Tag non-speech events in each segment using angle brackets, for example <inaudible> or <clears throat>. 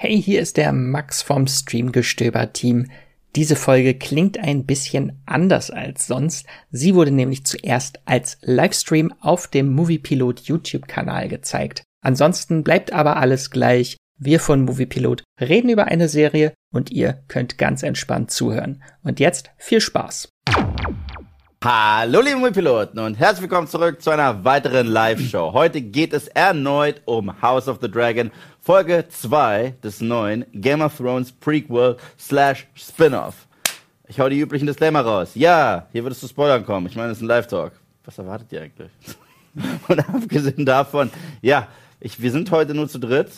Hey, hier ist der Max vom Streamgestöber-Team. Diese Folge klingt ein bisschen anders als sonst. Sie wurde nämlich zuerst als Livestream auf dem Moviepilot YouTube-Kanal gezeigt. Ansonsten bleibt aber alles gleich. Wir von Moviepilot reden über eine Serie und ihr könnt ganz entspannt zuhören. Und jetzt viel Spaß. Hallo liebe Movipiloten und herzlich willkommen zurück zu einer weiteren Live-Show. Heute geht es erneut um House of the Dragon, Folge 2 des neuen Game of Thrones Prequel slash Spin-Off. Ich hau die üblichen Disclaimer raus. Ja, hier wird es zu Spoilern kommen. Ich meine, es ist ein Live-Talk. Was erwartet ihr eigentlich? <laughs> und abgesehen davon, ja, ich, wir sind heute nur zu dritt.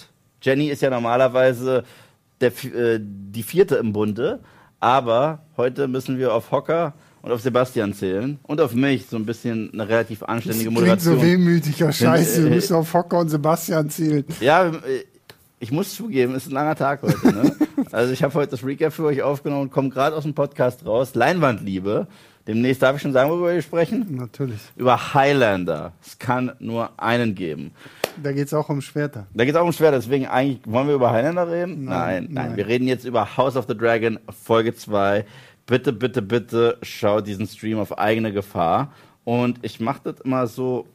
Jenny ist ja normalerweise der, äh, die vierte im Bunde, aber heute müssen wir auf Hocker und auf Sebastian zählen und auf mich so ein bisschen eine relativ anständige das Moderation. so wehmütiger Scheiße, Äh, wir müssen auf Hocker und Sebastian zählen. Ja, äh, ich muss zugeben, es ist ein langer Tag heute. Ne? <laughs> also ich habe heute das Recap für euch aufgenommen und komme gerade aus dem Podcast raus. Leinwandliebe. Demnächst darf ich schon sagen, worüber wir sprechen? Natürlich. Über Highlander. Es kann nur einen geben. Da geht es auch um Schwerter. Da geht es auch um Schwer, deswegen eigentlich, wollen wir über Highlander reden? Nein, Nein, nein, nein. Wir reden jetzt über House of the Dragon, Folge 2. Bitte, bitte, bitte schaut diesen Stream auf eigene Gefahr. Und ich mache das immer so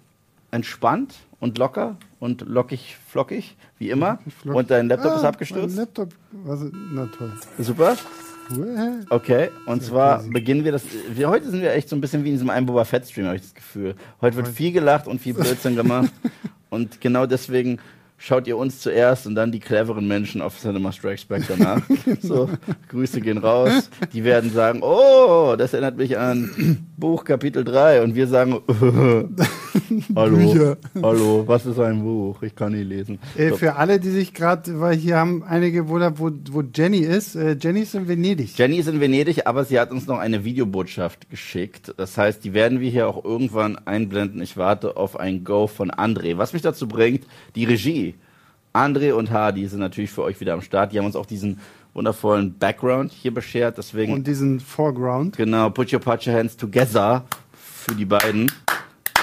entspannt und locker und lockig, flockig, wie immer. <laughs> Flock- Und dein Laptop Ah, ist abgestürzt. Mein Laptop, was, na toll. Super. Okay, und zwar crazy. beginnen wir das. Wir, heute sind wir echt so ein bisschen wie in diesem einen Boba Fett Stream, habe ich das Gefühl. Heute wird viel gelacht und viel Blödsinn <laughs> gemacht. und genau deswegen schaut ihr uns zuerst und dann die cleveren Menschen auf Cinema Strikes Back danach. <laughs> so, Grüße gehen raus. Die werden sagen, oh, das erinnert mich an Buch Kapitel 3. Und wir sagen, <laughs> hallo, <laughs> hallo, was ist ein Buch? Ich kann nicht lesen. Äh, So. für alle, die sich gerade, weil hier haben einige gewundert, wo, wo Jenny ist. Äh, Jenny ist in Venedig. Jenny ist in Venedig, aber sie hat uns noch eine Videobotschaft geschickt. Das heißt, die werden wir hier auch irgendwann einblenden. Ich warte auf ein Go von André. Was mich dazu bringt, die Regie. André und Hardy sind natürlich für euch wieder am Start. Die haben uns auch diesen wundervollen Background hier beschert. Deswegen, Und diesen Foreground. genau, put your your hands together für die beiden.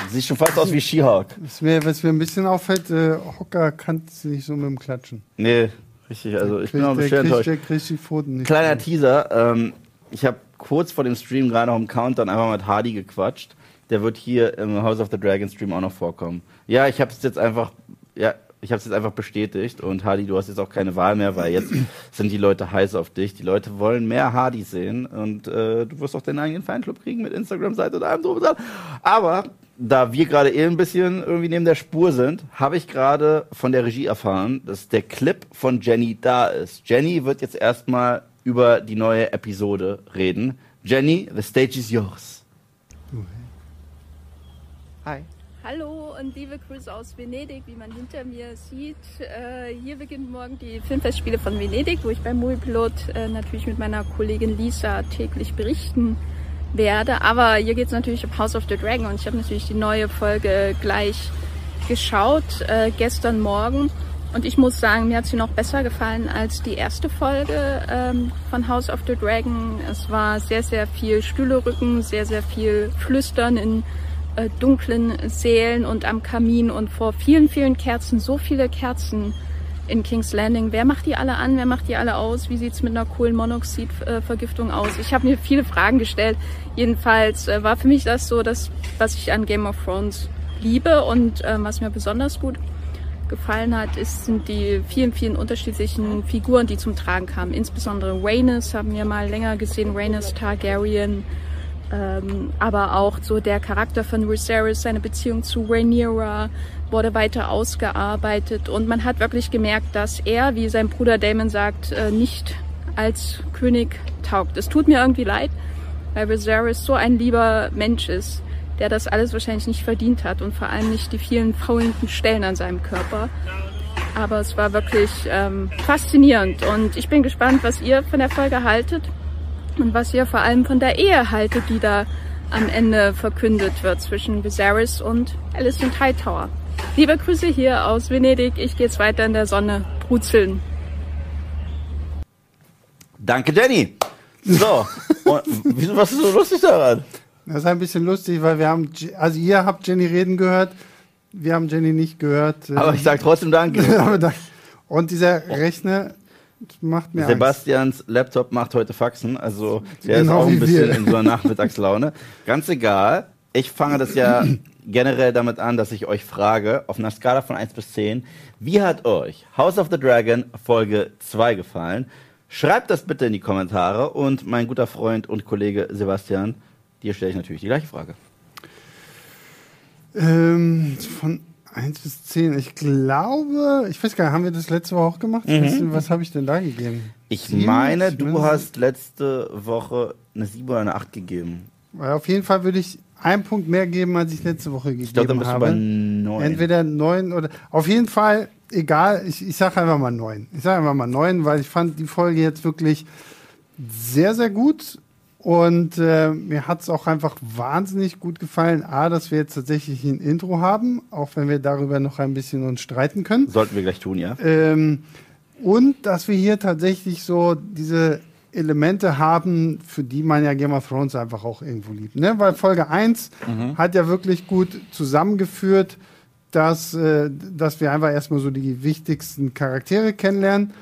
Sieht schon fast aus wie She-Hulk. Was mir, was mir ein bisschen auffällt, äh, Hocker kann es nicht so mit dem Klatschen. Nee, richtig. Also ich bin auch ein bisschen enttäuscht. der kriegt die Pfoten nicht. Kleiner Teaser. Ähm, ich habe kurz vor dem Stream gerade noch im Countdown einfach mit Hardy gequatscht. Der wird hier im House of the Dragon Stream auch noch vorkommen. Ja, ich habe es jetzt einfach, ja, ich habe es jetzt einfach bestätigt. Und Hardy, du hast jetzt auch keine Wahl mehr, weil jetzt <clears throat> sind die Leute heiß auf dich. Die Leute wollen mehr Hardy sehen und äh, du wirst auch deinen eigenen Fanclub kriegen mit Instagram-Seite und allem drum und dran. Aber da wir gerade eh ein bisschen irgendwie neben der Spur sind, habe ich gerade von der Regie erfahren, dass der Clip von Jenny da ist. Jenny wird jetzt erstmal über die neue Episode reden. Jenny, the stage is yours. Hi. Hallo und liebe Grüße aus Venedig, wie man hinter mir sieht. Äh, hier beginnen morgen die Filmfestspiele von Venedig, wo ich beim Moviepilot äh, natürlich mit meiner Kollegin Lisa täglich berichten werde. Aber hier geht es natürlich um House of the Dragon und ich habe natürlich die neue Folge gleich geschaut, äh, gestern Morgen. Und ich muss sagen, mir hat sie noch besser gefallen als die erste Folge ähm, von House of the Dragon. Es war sehr, sehr viel Stühlerücken, sehr, sehr viel Flüstern in äh, dunklen Sälen und am Kamin und vor vielen, vielen Kerzen, so viele Kerzen in King's Landing. Wer macht die alle an? Wer macht die alle aus? Wie sieht's mit einer Kohlenmonoxidvergiftung aus? Ich habe mir viele Fragen gestellt. Jedenfalls äh, war für mich das so, das, was ich an Game of Thrones liebe und äh, was mir besonders gut gefallen hat, ist, sind die vielen, vielen unterschiedlichen Figuren, die zum Tragen kamen. Insbesondere Rhaenys haben wir mal länger gesehen, Rhaenys Targaryen, ähm, aber auch so der Charakter von Viserys, seine Beziehung zu Rhaenyra wurde weiter ausgearbeitet und man hat wirklich gemerkt, dass er, wie sein Bruder Damon sagt, äh, nicht als König taugt. Es tut mir irgendwie leid, weil Viserys so ein lieber Mensch ist, der das alles wahrscheinlich nicht verdient hat und vor allem nicht die vielen faulenden Stellen an seinem Körper. Aber es war wirklich ähm, faszinierend und ich bin gespannt, was ihr von der Folge haltet und was ihr vor allem von der Ehe haltet, die da am Ende verkündet wird zwischen Viserys und Alicent Hightower. Liebe Grüße hier aus Venedig. Ich gehe jetzt weiter in der Sonne brutzeln. Danke, Jenny. So, <laughs> und wieso, was ist so lustig daran? Das ist ein bisschen lustig, weil wir haben, also ihr habt Jenny reden gehört, wir haben Jenny nicht gehört. Aber ich sage trotzdem Danke. <laughs> und dieser Rechner, macht mir Sebastians Laptop macht heute Faxen, also <laughs> der Genau ist auch ein bisschen wir. in so einer Nachmittagslaune. Ganz egal. Ich fange das ja <clears throat> generell damit an, dass ich euch frage, auf einer Skala von 1 bis 10, wie hat euch House of the Dragon Folge 2 gefallen? Schreibt das bitte in die Kommentare und mein guter Freund und Kollege Sebastian, dir stelle ich natürlich die gleiche Frage. Ähm, von 1 bis 10. Ich glaube, ich weiß gar nicht, haben wir das letzte Woche auch gemacht? Was, was habe ich denn da gegeben? Ich Sieben? meine, Ich du hast letzte Woche eine 7 oder eine 8 gegeben. Weil auf jeden Fall würde ich einen Punkt mehr geben, als ich letzte Woche gegeben Ich glaube, dann bist habe. du bei 9. Entweder neun oder. Auf jeden Fall, egal, ich, ich sage einfach mal neun. Ich sage einfach mal neun, weil ich fand die Folge jetzt wirklich sehr, sehr gut. Und äh, mir hat es auch einfach wahnsinnig gut gefallen, A, dass wir jetzt tatsächlich ein Intro haben, auch wenn wir darüber noch ein bisschen uns streiten können. Sollten wir gleich tun, ja? Ähm, und dass wir hier tatsächlich so diese Elemente haben, für die man ja Game of Thrones einfach auch irgendwo liebt. Ne? Weil Folge 1 hat ja wirklich gut zusammengeführt, dass, äh, dass wir einfach erstmal so die wichtigsten Charaktere kennenlernen.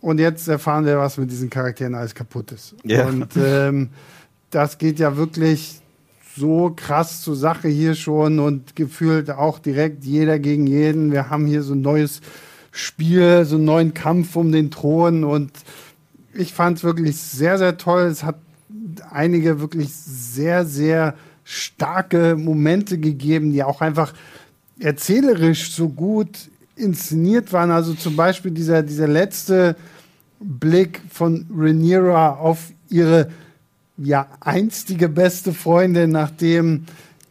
Und jetzt erfahren wir, was mit diesen Charakteren alles kaputt ist. Ja. Und ähm, das geht ja wirklich so krass zur Sache hier schon und gefühlt auch direkt jeder gegen jeden. Wir haben hier so ein neues Spiel, so einen neuen Kampf um den Thron und ich fand es wirklich sehr, sehr toll. Es hat einige wirklich sehr, sehr starke Momente gegeben, die auch einfach erzählerisch so gut inszeniert waren. Also zum Beispiel dieser, dieser letzte Blick von Rhaenyra auf ihre ja einstige beste Freundin, nachdem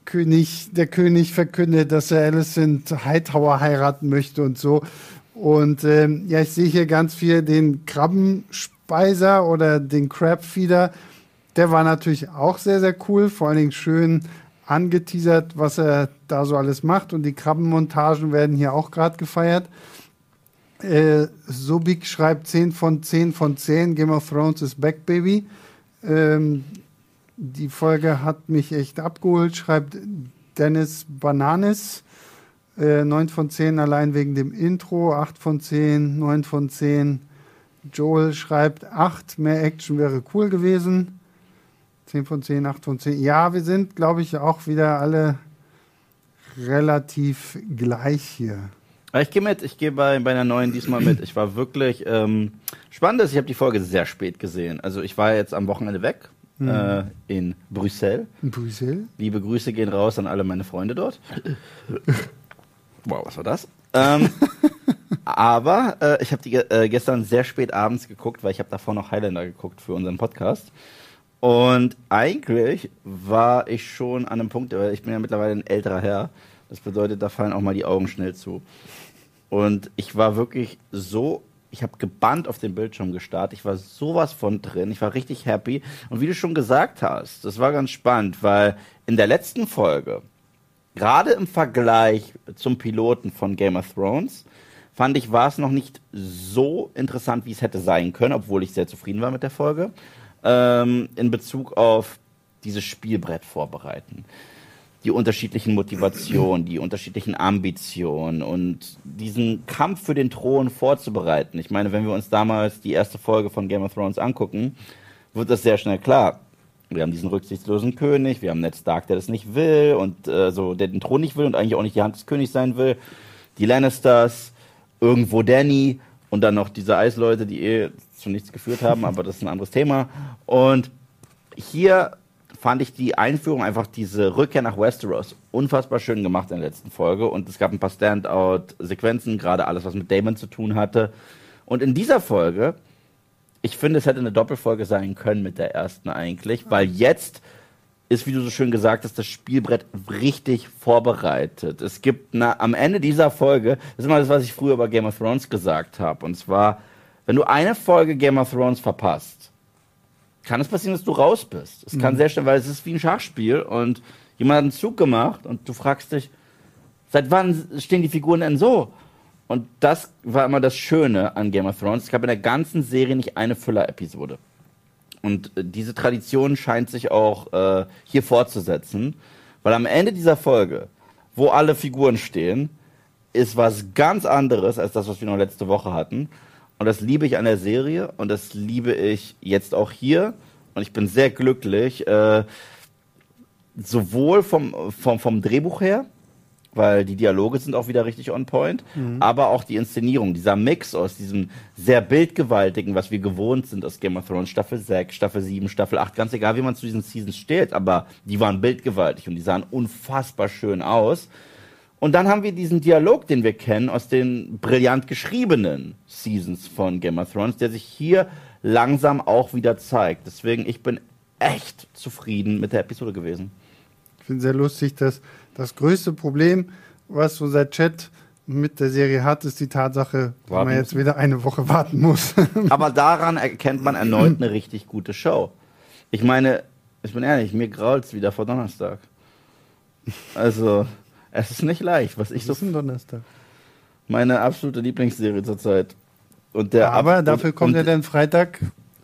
König, der König verkündet, dass er Alicent Hightower heiraten möchte und so. Und ähm, ja, ich sehe hier ganz viel den Krabbenspeiser oder den Crabfeeder. Der war natürlich auch sehr, sehr cool. Vor allen Dingen schön angeteasert, was er da so alles macht. Und die Krabbenmontagen werden hier auch gerade gefeiert. Äh, Subik schreibt 10 von 10 von 10. Game of Thrones ist back, baby. Ähm, die Folge hat mich echt abgeholt, schreibt Dennis Bananis. Äh, 9 von 10 allein wegen dem Intro, 8 von 10, 9 von 10. Joel schreibt 8, mehr Action wäre cool gewesen. 10 von 10, 8 von 10. Ja, wir sind, glaube ich, auch wieder alle relativ gleich hier. Ich gehe mit, ich gehe bei, bei einer neuen diesmal mit. Ich war wirklich ähm, spannend. ist, Ich habe die Folge sehr spät gesehen. Also ich war jetzt am Wochenende weg äh, in Brüssel. In Brüssel? Liebe Grüße gehen raus an alle meine Freunde dort. wow, was war das? Ähm, <laughs> aber äh, ich habe die äh, gestern sehr spät abends geguckt, weil ich habe davor noch Highlander geguckt für unseren Podcast. Und eigentlich war ich schon an einem Punkt, weil ich bin ja mittlerweile ein älterer Herr. Das bedeutet, da fallen auch mal die Augen schnell zu. Und ich war wirklich so, ich habe gebannt auf den Bildschirm gestarrt. Ich war sowas von drin. Ich war richtig happy. Und wie du schon gesagt hast, das war ganz spannend, weil in der letzten Folge, gerade im Vergleich zum Piloten von Game of Thrones, fand ich, war es noch nicht so interessant, wie es hätte sein können, obwohl ich sehr zufrieden war mit der Folge, ähm, in Bezug auf dieses Spielbrett vorbereiten. Die unterschiedlichen Motivationen, die unterschiedlichen Ambitionen und diesen Kampf für den Thron vorzubereiten. Ich meine, wenn wir uns damals die erste Folge von Game of Thrones angucken, wird das sehr schnell klar. Wir haben diesen rücksichtslosen König, wir haben Ned Stark, der das nicht will und äh, so, der den Thron nicht will und eigentlich auch nicht die Hand des Königs sein will. Die Lannisters, irgendwo Danny und dann noch diese Eisleute, die eh zu nichts geführt haben, aber das ist ein anderes Thema. Und hier fand ich die Einführung, einfach diese Rückkehr nach Westeros, unfassbar schön gemacht in der letzten Folge. Und es gab ein paar Standout-Sequenzen, gerade alles, was mit Damon zu tun hatte. Und in dieser Folge, ich finde, es hätte eine Doppelfolge sein können mit der ersten eigentlich, weil jetzt ist, wie du so schön gesagt hast, das Spielbrett richtig vorbereitet. Es gibt na, am Ende dieser Folge, das ist immer das, was ich früher über Game of Thrones gesagt habe, und zwar, wenn du eine Folge Game of Thrones verpasst, kann es passieren, dass du raus bist. Es kann sehr schnell, weil es ist wie ein Schachspiel und jemand hat einen Zug gemacht und du fragst dich, seit wann stehen die Figuren denn so? Und das war immer das Schöne an Game of Thrones. Es gab in der ganzen Serie nicht eine Füller-Episode. Und äh, diese Tradition scheint sich auch äh, hier fortzusetzen, weil am Ende dieser Folge, wo alle Figuren stehen, ist was ganz anderes als das, was wir noch letzte Woche hatten. Und das liebe ich an der Serie und das liebe ich jetzt auch hier. Und ich bin sehr glücklich, äh, sowohl vom, vom, vom Drehbuch her, weil die Dialoge sind auch wieder richtig on point, mhm. aber auch die Inszenierung, dieser Mix aus diesem sehr bildgewaltigen, was wir gewohnt sind aus Game of Thrones, Staffel 6, Staffel 7, Staffel 8, ganz egal, wie man zu diesen Seasons steht, aber die waren bildgewaltig und die sahen unfassbar schön aus. Und dann haben wir diesen Dialog, den wir kennen aus den brillant geschriebenen Seasons von Game of Thrones, der sich hier langsam auch wieder zeigt. Deswegen, ich bin echt zufrieden mit der Episode gewesen. Ich finde sehr lustig, dass das größte Problem, was unser Chat mit der Serie hat, ist die Tatsache, dass man jetzt wieder eine Woche warten muss. <laughs> Aber daran erkennt man erneut eine richtig gute Show. Ich meine, ich bin ehrlich, mir grault's wieder vor Donnerstag. Also, es ist nicht leicht, was ich was so. Ist ein Donnerstag. Meine absolute Lieblingsserie zurzeit. Und der Aber dafür kommt ja dann Freitag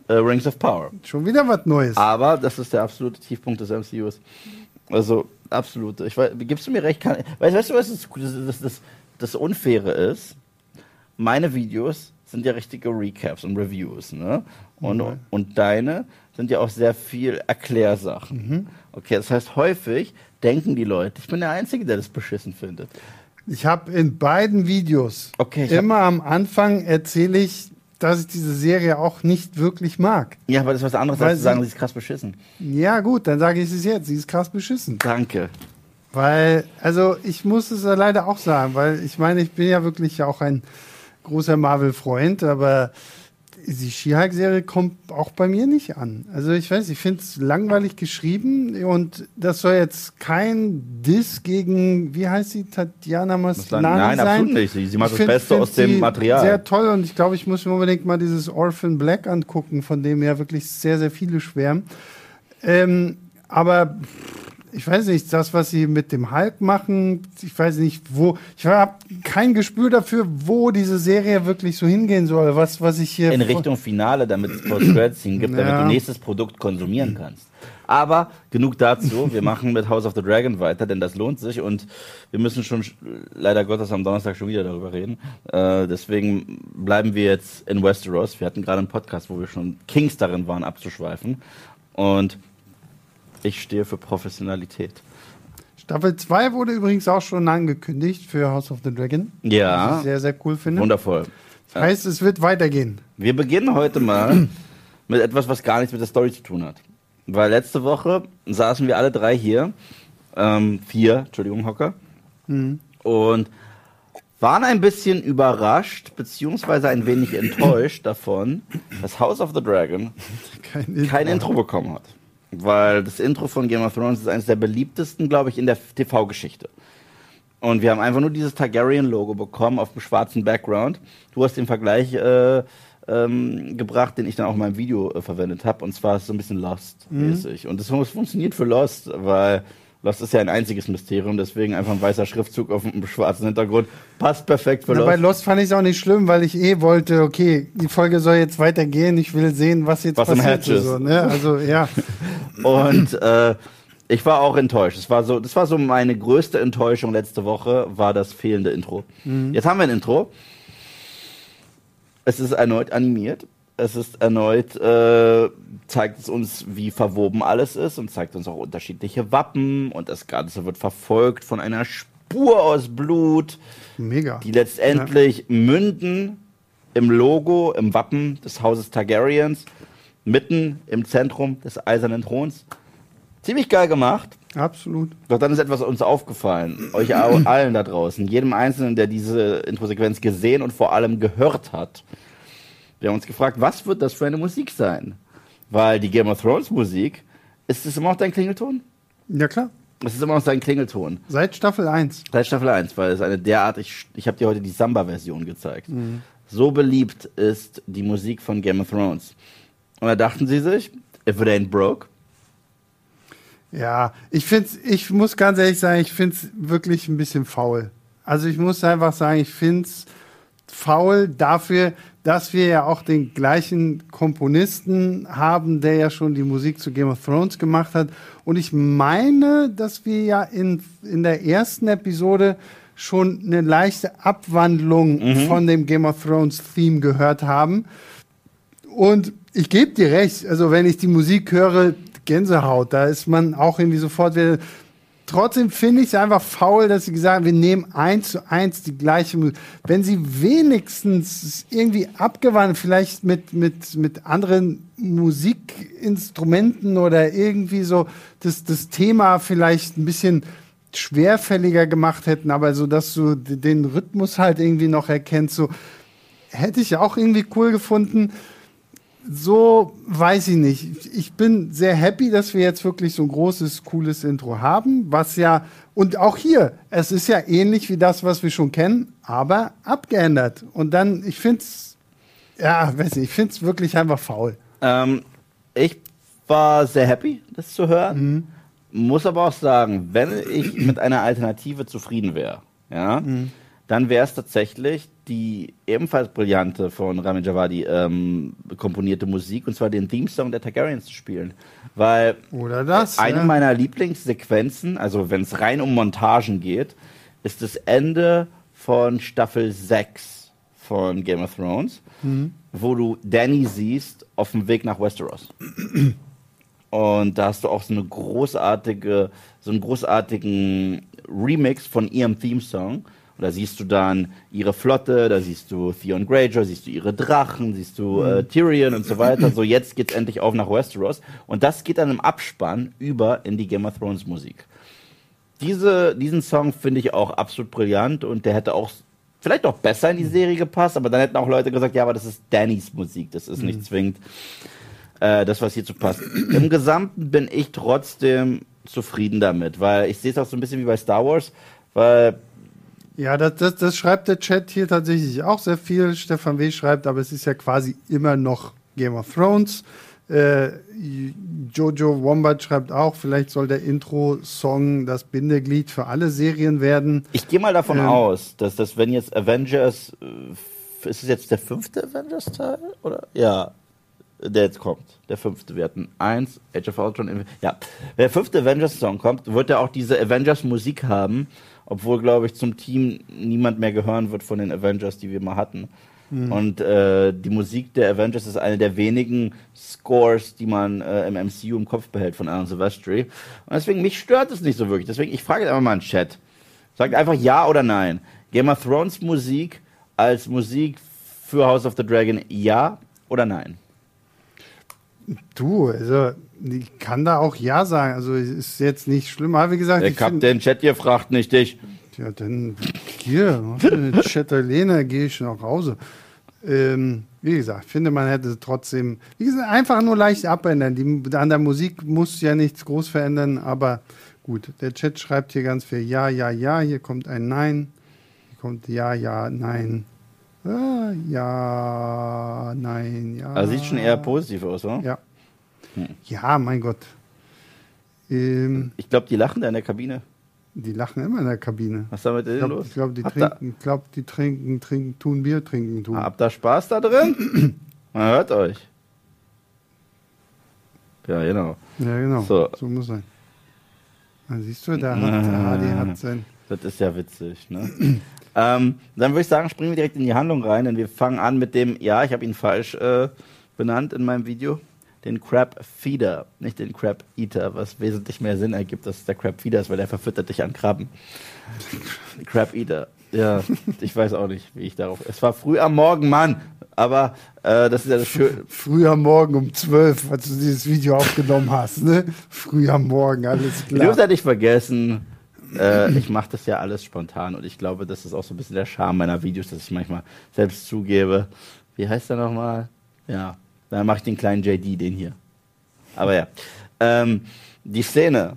äh, Rings of Power. Schon wieder was Neues. Aber das ist der absolute Tiefpunkt des MCUs. Also, absolut. Ich weiß, gibst du mir recht? Kann, weißt, weißt du, was das, das, das, das Unfaire ist? Meine Videos sind ja richtige Recaps und Reviews, ne? Und, mhm. und deine sind ja auch sehr viel Erklärsachen. Mhm. Okay, das heißt, häufig denken die Leute, ich bin der Einzige, der das beschissen findet. Ich habe in beiden Videos okay, immer am Anfang erzähle ich, dass ich diese Serie auch nicht wirklich mag. Ja, aber das ist was anderes, Weil als zu sagen, sie ist krass beschissen. Ja, gut, dann sage ich es jetzt. Sie ist krass beschissen. Danke. Weil, also ich muss es ja leider auch sagen, weil ich meine, ich bin ja wirklich auch ein großer Marvel-Freund, aber die She-Hulk-Serie kommt auch bei mir nicht an. Also ich weiß, ich finde es langweilig geschrieben und das soll jetzt kein Diss gegen, wie heißt sie, Tatjana Maslany Nein, sein. absolut nicht. Sie, macht ich das Beste aus dem Material. Sehr toll und ich glaube, ich muss mir unbedingt mal dieses Orphan Black angucken, von dem ja wirklich sehr, sehr viele schwärmen. Ähm, aber ich weiß nicht, das, was sie mit dem Hulk machen, ich weiß nicht, wo, ich habe kein Gespür dafür, wo diese Serie wirklich so hingehen soll, was, was ich hier. In Richtung Finale, damit es Post-Credits hingibt, ja. damit du nächstes Produkt konsumieren kannst. Aber genug dazu. Wir machen mit House of the Dragon weiter, denn das lohnt sich und wir müssen schon leider Gottes am Donnerstag schon wieder darüber reden. Äh, deswegen bleiben wir jetzt in Westeros. Wir hatten gerade einen Podcast, wo wir schon Kings darin waren, abzuschweifen. Und ich stehe für Professionalität. Staffel 2 wurde übrigens auch schon angekündigt für House of the Dragon. Ja. Was ich sehr, sehr cool finde. Wundervoll. Das heißt, es wird weitergehen. Wir beginnen heute mal <clears throat> mit etwas, was gar nichts mit der Story zu tun hat. Weil letzte Woche saßen wir alle drei hier, ähm, vier, Entschuldigung, Hocker, mhm. und waren ein bisschen überrascht, beziehungsweise ein wenig enttäuscht davon, dass House of the Dragon <laughs> kein, kein Intro bekommen hat weil das Intro von Game of Thrones ist eines der beliebtesten, glaube ich, in der TV-Geschichte. Und wir haben einfach nur dieses Targaryen-Logo bekommen auf dem schwarzen Background. Du hast den Vergleich äh, ähm, gebracht, den ich dann auch in meinem Video äh, verwendet habe. Und zwar ist es so ein bisschen Lost-mäßig. Mhm. Und das funktioniert für Lost, weil das ist ja ein einziges Mysterium, deswegen einfach ein weißer Schriftzug auf einem schwarzen Hintergrund. Passt perfekt für Na, Lost. Bei Lost fand ich es auch nicht schlimm, weil ich eh wollte, okay, die Folge soll jetzt weitergehen, ich will sehen, was jetzt was passiert. So, ne? Also, ja. <laughs> Und äh, ich war auch enttäuscht. Das war so, das war so meine größte Enttäuschung letzte Woche, war das fehlende Intro. Mhm. Jetzt haben wir ein Intro. Es ist erneut animiert es ist erneut, äh, zeigt es uns, wie verwoben alles ist und zeigt uns auch unterschiedliche Wappen und das Ganze wird verfolgt von einer Spur aus Blut. Mega. Die letztendlich ja. münden im Logo, im Wappen des Hauses Targaryens, mitten im Zentrum des Eisernen Throns. Ziemlich geil gemacht. Absolut. Doch dann ist etwas uns aufgefallen, euch allen da draußen, jedem Einzelnen, der diese Introsequenz gesehen und vor allem gehört hat. Wir haben uns gefragt, was wird das für eine Musik sein? Weil die Game of Thrones Musik, ist es immer noch dein Klingelton? Ja, klar. Es ist immer noch dein Klingelton. Seit Staffel 1. Seit Staffel 1, weil es eine derart, ich, ich habe dir heute die Samba-Version gezeigt. Mhm. So beliebt ist die Musik von Game of Thrones. Und da dachten sie sich, if it ain't broke. Ja, ich find's, ich muss ganz ehrlich sagen, ich finde es wirklich ein bisschen faul. Also ich muss einfach sagen, ich finde es faul dafür, dass wir ja auch den gleichen Komponisten haben, der ja schon die Musik zu Game of Thrones gemacht hat. Und ich meine, dass wir ja in, in der ersten Episode schon eine leichte Abwandlung Mhm. von dem Game of Thrones Theme gehört haben. Und ich gebe dir recht, also wenn ich die Musik höre, Gänsehaut, da ist man auch irgendwie sofort wieder. Trotzdem finde ich es einfach faul, dass sie gesagt haben, wir nehmen eins zu eins die gleiche Musik. Wenn sie wenigstens irgendwie abgewandelt, vielleicht mit, mit, mit anderen Musikinstrumenten oder irgendwie so das, das Thema vielleicht ein bisschen schwerfälliger gemacht hätten, aber so, dass du den Rhythmus halt irgendwie noch erkennst, so hätte ich auch irgendwie cool gefunden. So weiß ich nicht. Ich bin sehr happy, dass wir jetzt wirklich so ein großes, cooles Intro haben, was ja, und auch hier, es ist ja ähnlich wie das, was wir schon kennen, aber abgeändert. Und dann, ich finde es, ja, weiß nicht, ich finde es wirklich einfach faul. Ähm, ich war sehr happy, das zu hören. Muss aber auch sagen, wenn ich mit einer Alternative zufrieden wäre, ja, dann wäre es tatsächlich die ebenfalls brillante von Ramin Javadi ähm, komponierte Musik, und zwar den Theme-Song der Targaryens zu spielen. Weil das? eine ja. meiner Lieblingssequenzen, also wenn es rein um Montagen geht, ist das Ende von Staffel 6 von Game of Thrones, wo du Danny siehst auf dem Weg nach Westeros. Und da hast du auch so eine großartige, so einen großartigen Remix von ihrem Theme-Song. Und da siehst du dann ihre Flotte, da siehst du Theon Greyjoy, siehst du ihre Drachen, siehst du äh, Tyrion und so weiter. So, jetzt geht's endlich auf nach Westeros. Und das geht dann im Abspann über in die Game of Thrones Musik. Diese, diesen Song finde ich auch absolut brillant und der hätte auch vielleicht auch besser in die Serie gepasst, aber dann hätten auch Leute gesagt, ja, aber das ist Dannys Musik, das ist nicht zwingend äh, das, was hierzu passt. Im Gesamten bin ich trotzdem zufrieden damit, weil ich sehe es auch so ein bisschen wie bei Star Wars, weil Ja, das, das, das schreibt der Chat hier tatsächlich auch sehr viel. Stefan W. schreibt, aber es ist ja quasi immer noch Game of Thrones. Äh, Jojo Wombat schreibt auch, vielleicht soll der Intro-Song das Bindeglied für alle Serien werden. ich gehe mal davon Ähm. aus, dass das, wenn jetzt Avengers, äh, ist es jetzt der fünfte Avengers-Teil? Oder? Ja, der jetzt kommt. Der fünfte. Wir hatten eins, Age of Ultron. Ja, wenn der fünfte Avengers-Song kommt, wird er auch diese Avengers-Musik haben, obwohl, glaube ich, zum Team niemand mehr gehören wird von den Avengers, die wir mal hatten. Und äh, die Musik der Avengers ist eine der wenigen Scores, die man äh, im MCU im Kopf behält von Alan Silvestri. Und deswegen, mich stört es nicht so wirklich. Deswegen, ich frage jetzt einfach mal in den Chat. Sagt einfach ja oder nein. Game of Thrones Musik als Musik für House of the Dragon ja oder nein? Du, also ich kann da auch Ja sagen. Also es ist jetzt nicht schlimm. Aber wie gesagt, Der ich find- Captain Chat hier fragt nicht dich. Ja, dann hier, <laughs> eine Chatterlene, gehe ich nach Hause. Ähm, wie gesagt, ich finde, man hätte trotzdem, wie gesagt, einfach nur leicht abändern. Die, an der Musik muss ja nichts groß verändern, aber gut. Der Chat schreibt hier ganz viel Ja, Ja, Ja. Hier kommt ein Nein. Hier kommt Ja, Ja, Nein. Ah, ja, Nein, Ja. Also sieht schon eher positiv aus, oder? Ja. Ja, mein Gott. Ähm, Ich glaube, die lachen da in der Kabine. die lachen immer in der Kabine. Was ist da mit Ich glaube, los? glaub, die, Habt ihr- trinken, ich glaub, die trinken, trinken, tun Bier trinken, tun. Habt ihr Spaß da drin? <clears throat> Man hört euch. Ja, genau. Ja, genau. So. So, muss sein. Dann siehst du, da hat der Hardy <laughs> hat sein. Das ist ja witzig, ne? <clears throat> ähm, dann würde ich sagen, springen wir direkt in die Handlung rein, denn wir fangen an mit dem, ja, ich habe ihn falsch äh, benannt in meinem Video, den Crab Feeder, nicht den Crab Eater, was wesentlich mehr Sinn ergibt, dass es der Crab Feeder ist, weil der verfüttert dich an Krabben. <laughs> Crab Eater. Ja, ich weiß auch nicht, wie ich darauf. Es war früh am Morgen, Mann. Aber äh, das ist ja das Schöne. Früh am Morgen um 12, als du dieses Video aufgenommen hast, ne? Früh am Morgen, alles Ihr dürft klar. ja nicht vergessen, äh, ich mache das ja alles spontan und ich glaube, das ist auch so ein bisschen der Charme meiner Videos, dass ich manchmal selbst zugebe. Wie heißt der nochmal? Ja, dann mache ich den kleinen JD, den hier. Aber ja. Ähm, die Szene,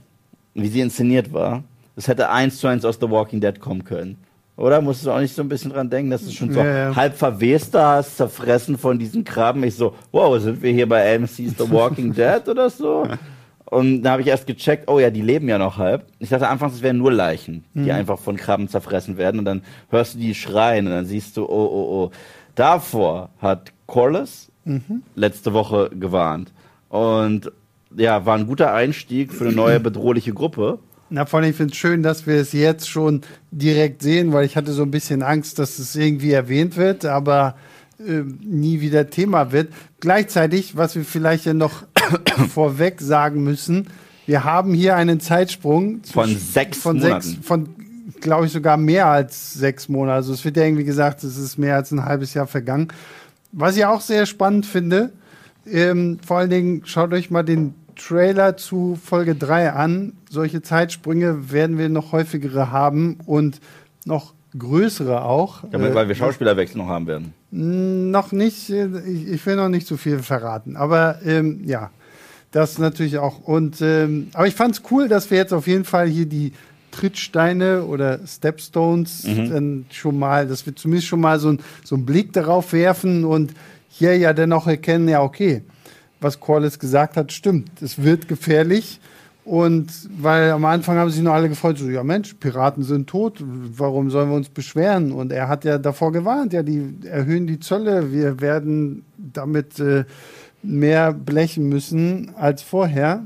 wie sie inszeniert war, das hätte eins zu eins aus The Walking Dead kommen können. Oder? Musst du auch nicht so ein bisschen dran denken, dass du schon so Ja, ja. halb verwest da hast, zerfressen von diesen Krabben. Ich so, wow, sind wir hier bei AMC's The Walking Dead oder so? <laughs> Und da habe ich erst gecheckt, oh ja, die leben ja noch halb. Ich dachte anfangs, es wären nur Leichen, die einfach von Krabben zerfressen werden. Und dann hörst du die schreien und dann siehst du, oh, oh, oh. Davor hat Corliss letzte Woche gewarnt. Und ja, war ein guter Einstieg für eine neue bedrohliche Gruppe. Na, vor allem, ich finde es schön, dass wir es jetzt schon direkt sehen, weil ich hatte so ein bisschen Angst, dass es irgendwie erwähnt wird, aber äh, nie wieder Thema wird. Gleichzeitig, was wir vielleicht ja noch <coughs> vorweg sagen müssen, wir haben hier einen Zeitsprung Von sechs von Monaten. sechs, von glaube ich sogar mehr als sechs Monate. Also es wird ja irgendwie gesagt, es ist mehr als ein halbes Jahr vergangen. Was ich auch sehr spannend finde, ähm, vor allen Dingen schaut euch mal den Trailer zu Folge 3 an. Solche Zeitsprünge werden wir noch häufigere haben und noch größere auch. Damit, Äh, weil wir Schauspielerwechsel noch haben werden. noch nicht, äh, ich, ich will noch nicht so viel verraten. Aber ähm, ja, das natürlich auch. Und ähm, aber ich fand es cool, dass wir jetzt auf jeden Fall hier die Trittsteine oder Stepstones dann schon mal, dass wir zumindest schon mal so, ein, so einen Blick darauf werfen und hier ja dennoch erkennen, ja, okay, was Corliss gesagt hat, stimmt. Es wird gefährlich. Und weil am Anfang haben sich nur alle gefreut, so, ja Mensch, Piraten sind tot, warum sollen wir uns beschweren? Und er hat ja davor gewarnt, ja, die erhöhen die Zölle, wir werden damit äh, mehr blechen müssen als vorher.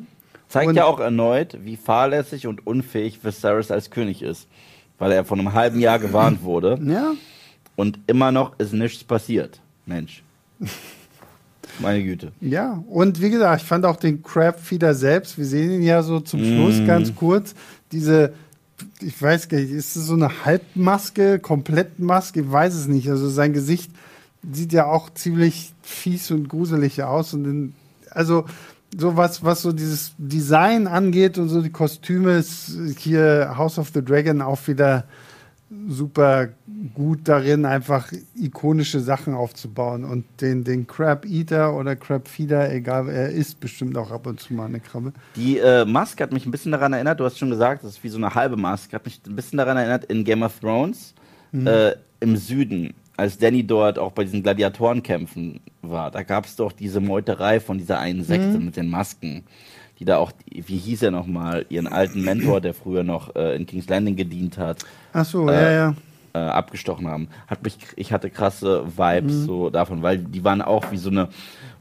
Zeigt Und- ja auch erneut, wie fahrlässig und unfähig Viserys als König ist. Weil er vor einem halben Jahr gewarnt wurde Ja, und immer noch ist nichts passiert. Mensch. <laughs> Meine Güte. ja. Und wie gesagt, ich fand auch den Crabfeeder selbst, wir sehen ihn ja so zum Schluss ganz kurz, diese, ich weiß gar nicht, ist es so eine Halbmaske, Komplettmaske, ich weiß es nicht. Also sein Gesicht sieht ja auch ziemlich fies und gruselig aus. Und in, also so was, was so dieses Design angeht und so die Kostüme ist hier House of the Dragon auch wieder super gut darin, einfach ikonische Sachen aufzubauen. Und den, den Crab Eater oder Crab Feeder, egal, er isst bestimmt auch ab und zu mal eine Krabbe. Die äh, Maske hat mich ein bisschen daran erinnert, du hast schon gesagt, das ist wie so eine halbe Maske, hat mich ein bisschen daran erinnert in Game of Thrones äh, im Süden, als Danny dort auch bei diesen Gladiatorenkämpfen war. Da gab es doch diese Meuterei von dieser einen Sekte mit den Masken, die da auch, wie hieß er nochmal, ihren alten Mentor, der früher noch äh, in King's Landing gedient hat, Ach so, Äh, ja, ja. äh, abgestochen haben. Hat mich, ich hatte krasse Vibes so davon, weil die waren auch wie so eine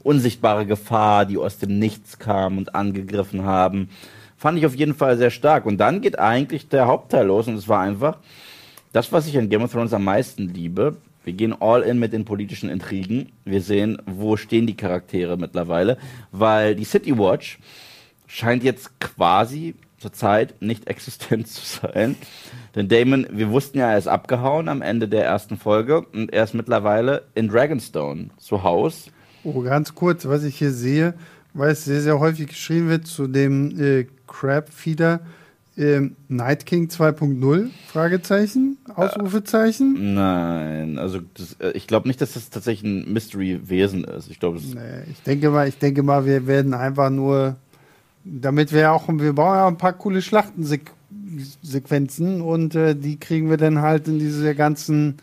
unsichtbare Gefahr, die aus dem Nichts kam und angegriffen haben. Fand ich auf jeden Fall sehr stark. Und dann geht eigentlich der Hauptteil los und es war einfach das, was ich an Game of Thrones am meisten liebe. Wir gehen all in mit den politischen Intrigen. Wir sehen, wo stehen die Charaktere mittlerweile, weil die City Watch scheint jetzt quasi zurzeit nicht existent zu sein. Denn Damon, wir wussten ja, er ist abgehauen am Ende der ersten Folge und er ist mittlerweile in Dragonstone zu Haus. Oh, ganz kurz, was ich hier sehe, weil es sehr, sehr häufig geschrieben wird zu dem äh, Crab-Feeder. Ähm, Night King 2.0? Fragezeichen? Ausrufezeichen? Nein, also das, äh, ich glaube nicht, dass das tatsächlich ein Mystery-Wesen ist. Ich glaube, Nee, ich denke mal, ich denke mal, wir werden einfach nur, damit wir auch, wir brauchen ja ein paar coole Schlachtensequenzen und äh, die kriegen wir dann halt in diese ganzen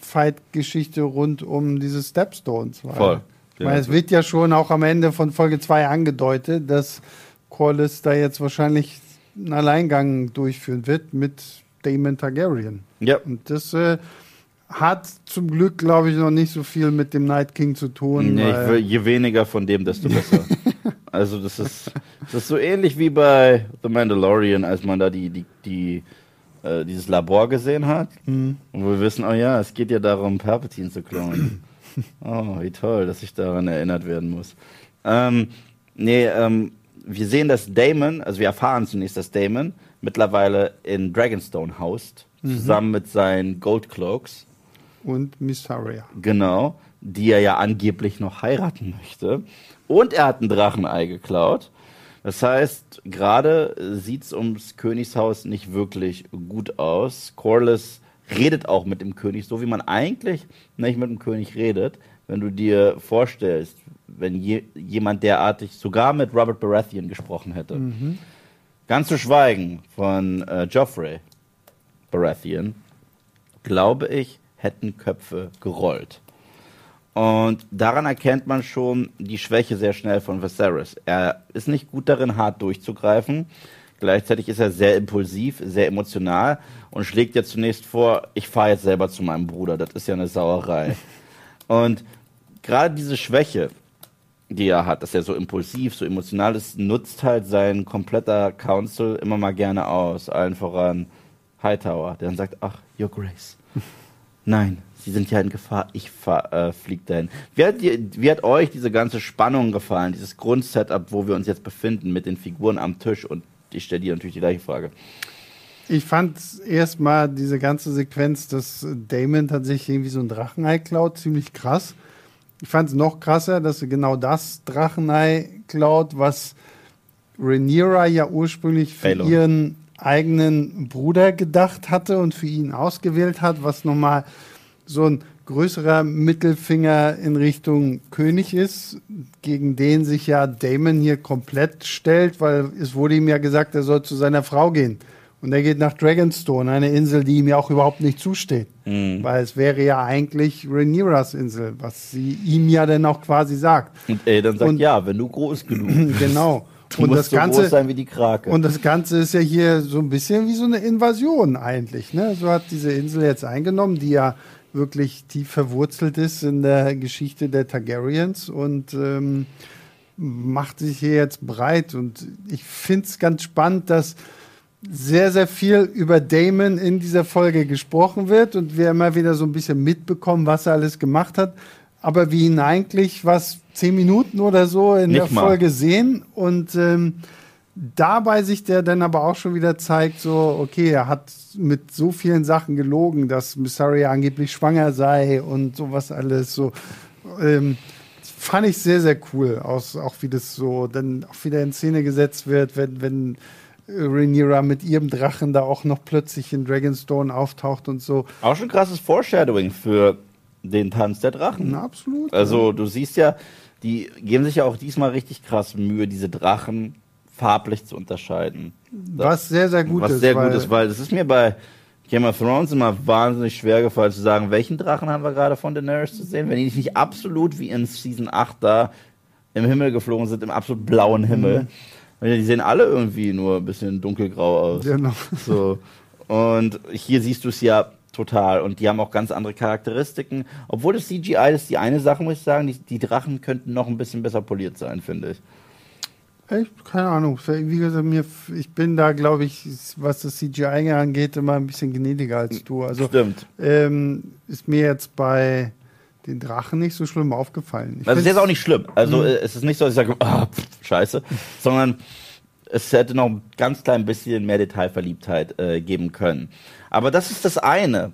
Fight-Geschichte rund um diese Stepstones. Weil, Voll. Ich meine, es wird ja schon auch am Ende von Folge 2 angedeutet, dass Corlys da jetzt wahrscheinlich einen Alleingang durchführen wird mit Daemon Targaryen. ja, Und das äh, hat zum Glück, glaube ich, noch nicht so viel mit dem Night King zu tun. nee, will, je weniger von dem, desto besser. <laughs> also das ist, das ist so ähnlich wie bei The Mandalorian, als man da die, die, die äh, dieses Labor gesehen hat. Und wir wissen, oh ja, es geht ja darum, Palpatine zu klonen. oh, wie toll, dass ich daran erinnert werden muss. Ähm, nee, ähm, wir sehen, dass Damon, also wir erfahren zunächst, dass Damon mittlerweile in Dragonstone haust, zusammen mit seinen Gold Cloaks. und Mysteria. Genau, die er ja angeblich noch heiraten möchte. Und er hat ein Drachenei geklaut. Das heißt, gerade sieht es ums Königshaus nicht wirklich gut aus. Corlys redet auch mit dem König, so wie man eigentlich nicht mit dem König redet. Wenn du dir vorstellst, wenn je, jemand derartig sogar mit Robert Baratheon gesprochen hätte. Ganz zu schweigen von äh, Joffrey Baratheon, glaube ich, hätten Köpfe gerollt. Und daran erkennt man schon die Schwäche sehr schnell von Viserys. Er ist nicht gut darin, hart durchzugreifen. Gleichzeitig ist er sehr impulsiv, sehr emotional und schlägt ja zunächst vor, ich fahre jetzt selber zu meinem Bruder. Das ist ja eine Sauerei. <laughs> und gerade diese Schwäche die er hat, dass er so impulsiv, so emotional ist, nutzt halt sein kompletter Council immer mal gerne aus. Allen voran Hightower, der dann sagt, ach, Your Grace. <laughs> Nein, Sie sind ja in Gefahr, ich äh, fliege dahin. Wie hat, wie hat euch diese ganze Spannung gefallen, dieses Grundsetup, wo wir uns jetzt befinden, mit den Figuren am Tisch? Und ich stelle dir natürlich die gleiche Frage. Ich fand erstmal diese ganze Sequenz, dass Damon tatsächlich irgendwie so ein Drachenei klaut, ziemlich krass. Ich fand es noch krasser, dass er genau das Drachenei klaut, was Rhaenyra ja ursprünglich für Halo. ihren eigenen Bruder gedacht hatte und für ihn ausgewählt hat, was nochmal so ein größerer Mittelfinger in Richtung König ist, gegen den sich ja Damon hier komplett stellt, weil es wurde ihm ja gesagt, er soll zu seiner Frau gehen. Und er geht nach Dragonstone, eine Insel, die ihm ja auch überhaupt nicht zusteht. Mhm. Weil es wäre ja eigentlich Rhaenyras Insel, was sie ihm ja dann auch quasi sagt. Und er dann sagt, und, ja, wenn du groß genug <clears throat> bist. Genau. Du und das Ganze, so groß sein wie die Krake. Und das Ganze ist ja hier so ein bisschen wie so eine Invasion eigentlich. Ne? So hat diese Insel jetzt eingenommen, die ja wirklich tief verwurzelt ist in der Geschichte der Targaryens und ähm, macht sich hier jetzt breit. Und ich finde es ganz spannend, dass sehr, sehr viel über Damon in dieser Folge gesprochen wird und wir immer wieder so ein bisschen mitbekommen, was er alles gemacht hat. Aber wir ihn eigentlich was zehn Minuten oder so in Nicht der mal. Folge sehen und ähm, dabei sich der dann aber auch schon wieder zeigt, so, okay, er hat mit so vielen Sachen gelogen, dass Missaria angeblich schwanger sei und sowas alles so. Ähm, fand ich sehr, sehr cool, aus, auch wie das so dann auch wieder in Szene gesetzt wird, wenn, wenn Rhaenyra mit ihrem Drachen da auch noch plötzlich in Dragonstone auftaucht und so. Auch schon krasses Foreshadowing für den Tanz der Drachen. Na, absolut. Also du siehst ja, die geben sich ja auch diesmal richtig krass Mühe, diese Drachen farblich zu unterscheiden. Was sehr, sehr gut was ist. Was sehr gut ist, weil es ist mir bei Game of Thrones immer wahnsinnig schwer gefallen zu sagen, welchen Drachen haben wir gerade von Daenerys zu sehen, wenn die nicht absolut wie in Season 8 da im Himmel geflogen sind, im absolut blauen Himmel. Mhm. Die sehen alle irgendwie nur ein bisschen dunkelgrau aus. Genau. So. Und hier siehst du es ja Total. Und die haben auch ganz andere Charakteristiken. Obwohl das CGI ist die eine Sache, muss ich sagen, die, die Drachen könnten noch ein bisschen besser poliert sein, finde ich. Echt? Keine Ahnung. Wie gesagt, mir, ich bin da, glaube ich, was das CGI angeht, immer ein bisschen gnädiger als du. Also, Stimmt. Ähm, ist mir jetzt bei den Drachen nicht so schlimm aufgefallen. Ich also, ist jetzt auch nicht schlimm. Also, mhm. es ist nicht so, dass ich sage, oh, pff, scheiße, sondern es hätte noch ein ganz klein bisschen mehr Detailverliebtheit äh, geben können. Aber das ist das eine,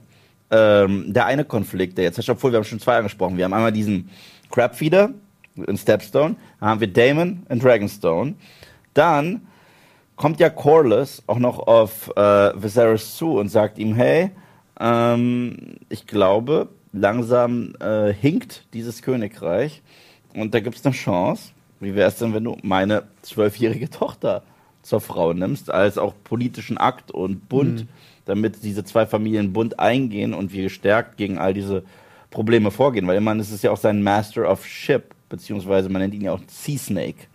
ähm, der eine Konflikt, der jetzt, obwohl wir haben schon zwei angesprochen. Wir haben einmal diesen Crabfeeder in Stepstone, haben wir Damon in Dragonstone. Dann kommt ja Corlys auch noch auf äh, Viserys zu und sagt ihm, hey, ähm, ich glaube, langsam äh, hinkt dieses Königreich und da gibt es eine Chance. Wie wäre es denn, wenn du meine zwölfjährige Tochter zur Frau nimmst, als auch politischen Akt und Bund, mhm. damit diese zwei Familien Bund eingehen und wir gestärkt gegen all diese Probleme vorgehen? Weil immerhin ist es ja auch sein Master of Ship, beziehungsweise man nennt ihn ja auch Sea Snake.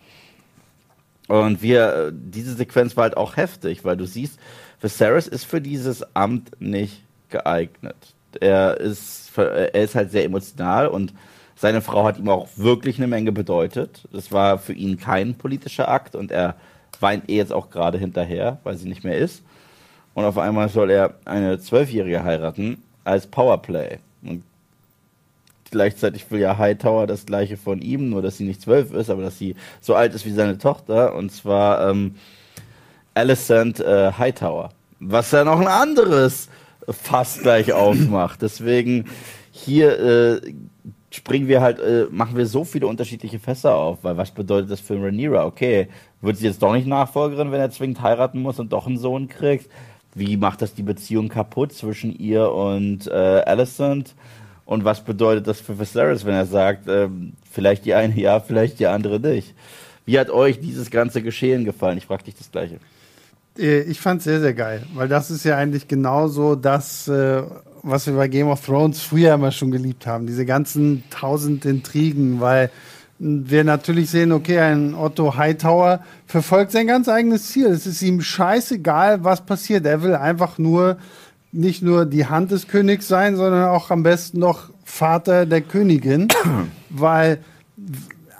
Und wir, äh, diese Sequenz war halt auch heftig, weil du siehst, Viserys ist für dieses Amt nicht geeignet. Er ist, er ist halt sehr emotional und seine Frau hat ihm auch wirklich eine Menge bedeutet. Das war für ihn kein politischer Akt und er weint eh jetzt auch gerade hinterher, weil sie nicht mehr ist. Und auf einmal soll er eine Zwölfjährige heiraten als Powerplay. Und gleichzeitig will ja Hightower das gleiche von ihm, nur dass sie nicht zwölf ist, aber dass sie so alt ist wie seine Tochter. Und zwar ähm, Alicent äh, Hightower. Was ja noch ein anderes Fass gleich <clears throat> aufmacht. Deswegen hier äh, springen wir halt, äh, machen wir so viele unterschiedliche Fässer auf, weil was bedeutet das für Rhaenyra? Okay, wird sie jetzt doch nicht Nachfolgerin, wenn er zwingend heiraten muss und doch einen Sohn kriegt? Wie macht das die Beziehung kaputt zwischen ihr und äh, Alicent? Und was bedeutet das für Viserys, wenn er sagt, äh, vielleicht die eine ja, vielleicht die andere nicht? Wie hat euch dieses ganze Geschehen gefallen? Ich frage dich das Gleiche. Äh, ich fand es sehr, sehr geil, weil das ist ja eigentlich genauso das, äh, was wir bei Game of Thrones früher immer schon geliebt haben. Diese ganzen tausend Intrigen, weil wir natürlich sehen, okay, ein Otto Hightower verfolgt sein ganz eigenes Ziel. Es ist ihm scheißegal, was passiert. Er will einfach nur nicht nur die Hand des Königs sein, sondern auch am besten noch Vater der Königin, <coughs> weil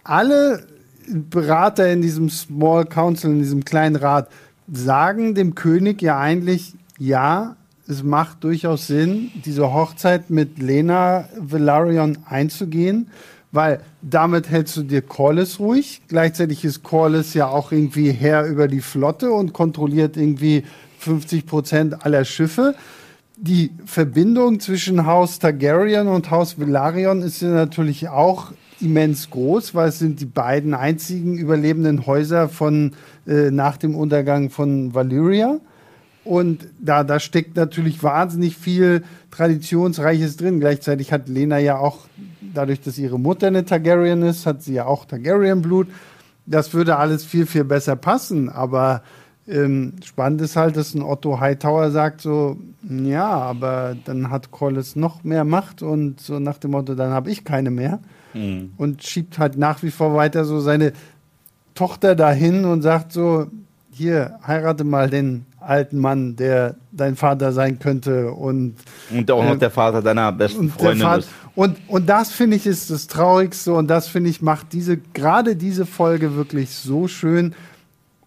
alle Berater in diesem Small Council, in diesem kleinen Rat, sagen dem König ja eigentlich, ja, es macht durchaus Sinn, diese Hochzeit mit Lena Velaryon einzugehen, weil damit hältst du dir Corlys ruhig. Gleichzeitig ist Corlys ja auch irgendwie Herr über die Flotte und kontrolliert irgendwie 50 Prozent aller Schiffe. Die Verbindung zwischen Haus Targaryen und Haus Velaryon ist ja natürlich auch immens groß, weil es sind die beiden einzigen überlebenden Häuser von äh, nach dem Untergang von Valyria. Und da, da steckt natürlich wahnsinnig viel Traditionsreiches drin. Gleichzeitig hat Lena ja auch, dadurch, dass ihre Mutter eine Targaryen ist, hat sie ja auch Targaryen-Blut. Das würde alles viel, viel besser passen. Aber ähm, spannend ist halt, dass ein Otto Hightower sagt so, ja, aber dann hat Corlys noch mehr Macht und so nach dem Motto, dann habe ich keine mehr. Mhm. Und schiebt halt nach wie vor weiter so seine Tochter dahin und sagt so, hier, heirate mal den alten Mann, der dein Vater sein könnte und und auch noch äh, der Vater deiner besten Freundin Vater, ist. Und und das finde ich ist das traurigste und das finde ich macht diese gerade diese Folge wirklich so schön,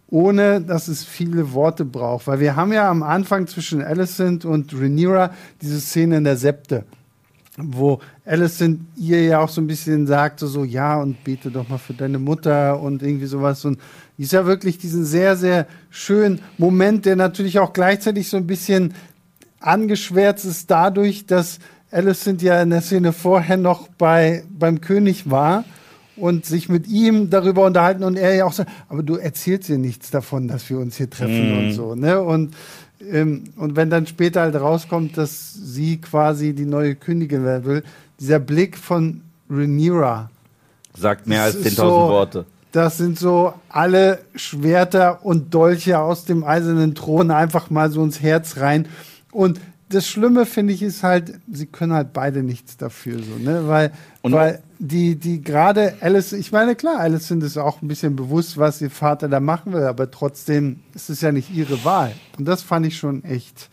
ohne dass es viele Worte braucht, weil wir haben ja am Anfang zwischen Alicent und Rhaenyra diese Szene in der Septe wo Alicent ihr ja auch so ein bisschen sagt, so, so, ja, und bete doch mal für deine Mutter und irgendwie sowas. Und ist ja wirklich diesen sehr, sehr schönen Moment, der natürlich auch gleichzeitig so ein bisschen angeschwärzt ist dadurch, dass Alicent ja in der Szene vorher noch bei, beim König war und sich mit ihm darüber unterhalten und er ja auch sagt, aber du erzählst dir nichts davon, dass wir uns hier treffen mm. und so, ne? Und ähm, und wenn dann später halt rauskommt, dass sie quasi die neue Königin werden will, dieser Blick von Rhaenyra sagt mehr als 10.000 so, Worte. Das sind so alle Schwerter und Dolche aus dem eisernen Thron einfach mal so ins Herz rein. Und das Schlimme finde ich ist halt, sie können halt beide nichts dafür, so, ne? Weil, und weil die, die gerade Alice, ich meine, klar, Alice sind es auch ein bisschen bewusst, was ihr Vater da machen will, aber trotzdem ist es ja nicht ihre Wahl. Und das fand ich schon echt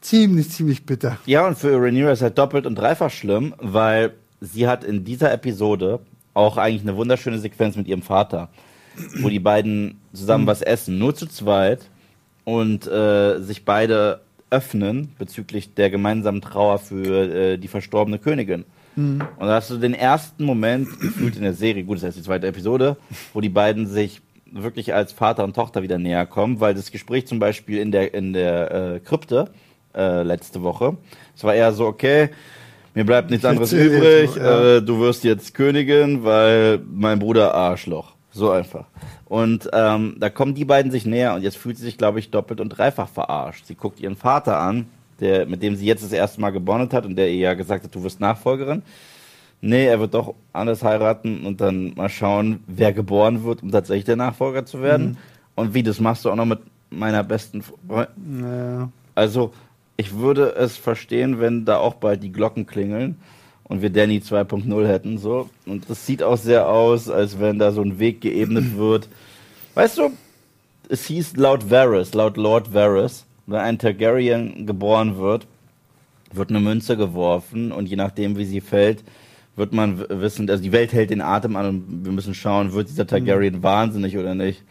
ziemlich, ziemlich bitter. Ja, und für Rhaenyra ist halt doppelt und dreifach schlimm, weil sie hat in dieser Episode auch eigentlich eine wunderschöne Sequenz mit ihrem Vater, wo die beiden zusammen mhm. was essen, nur zu zweit und äh, sich beide öffnen bezüglich der gemeinsamen Trauer für äh, die verstorbene Königin. Mhm. Und da hast du den ersten Moment gefühlt in der Serie, gut, das ist die zweite Episode, wo die beiden sich wirklich als Vater und Tochter wieder näher kommen, weil das Gespräch zum Beispiel in der, in der äh, Krypte äh, letzte Woche, es war eher so, okay, mir bleibt nichts anderes übrig, äh, du wirst jetzt Königin, weil mein Bruder Arschloch. So einfach. Und ähm, da kommen die beiden sich näher und jetzt fühlt sie sich, glaube ich, doppelt und dreifach verarscht. Sie guckt ihren Vater an, der, mit dem sie jetzt das erste Mal gebondet hat und der ihr ja gesagt hat, du wirst Nachfolgerin. Nee, er wird doch anders heiraten und dann mal schauen, wer geboren wird, um tatsächlich der Nachfolger zu werden. Mhm. Und wie, das machst du auch noch mit meiner besten Freundin. Naja. Also, ich würde es verstehen, wenn da auch bald die Glocken klingeln und wir Danny 2.0 hätten, so. Und das sieht auch sehr aus, als wenn da so ein Weg geebnet <clears throat> wird. Weißt du, es hieß laut Varys, laut Lord Varys, wenn ein Targaryen geboren wird, wird eine Münze geworfen und je nachdem, wie sie fällt, wird man wissen, also die Welt hält den Atem an und wir müssen schauen, wird dieser Targaryen mhm. wahnsinnig oder nicht.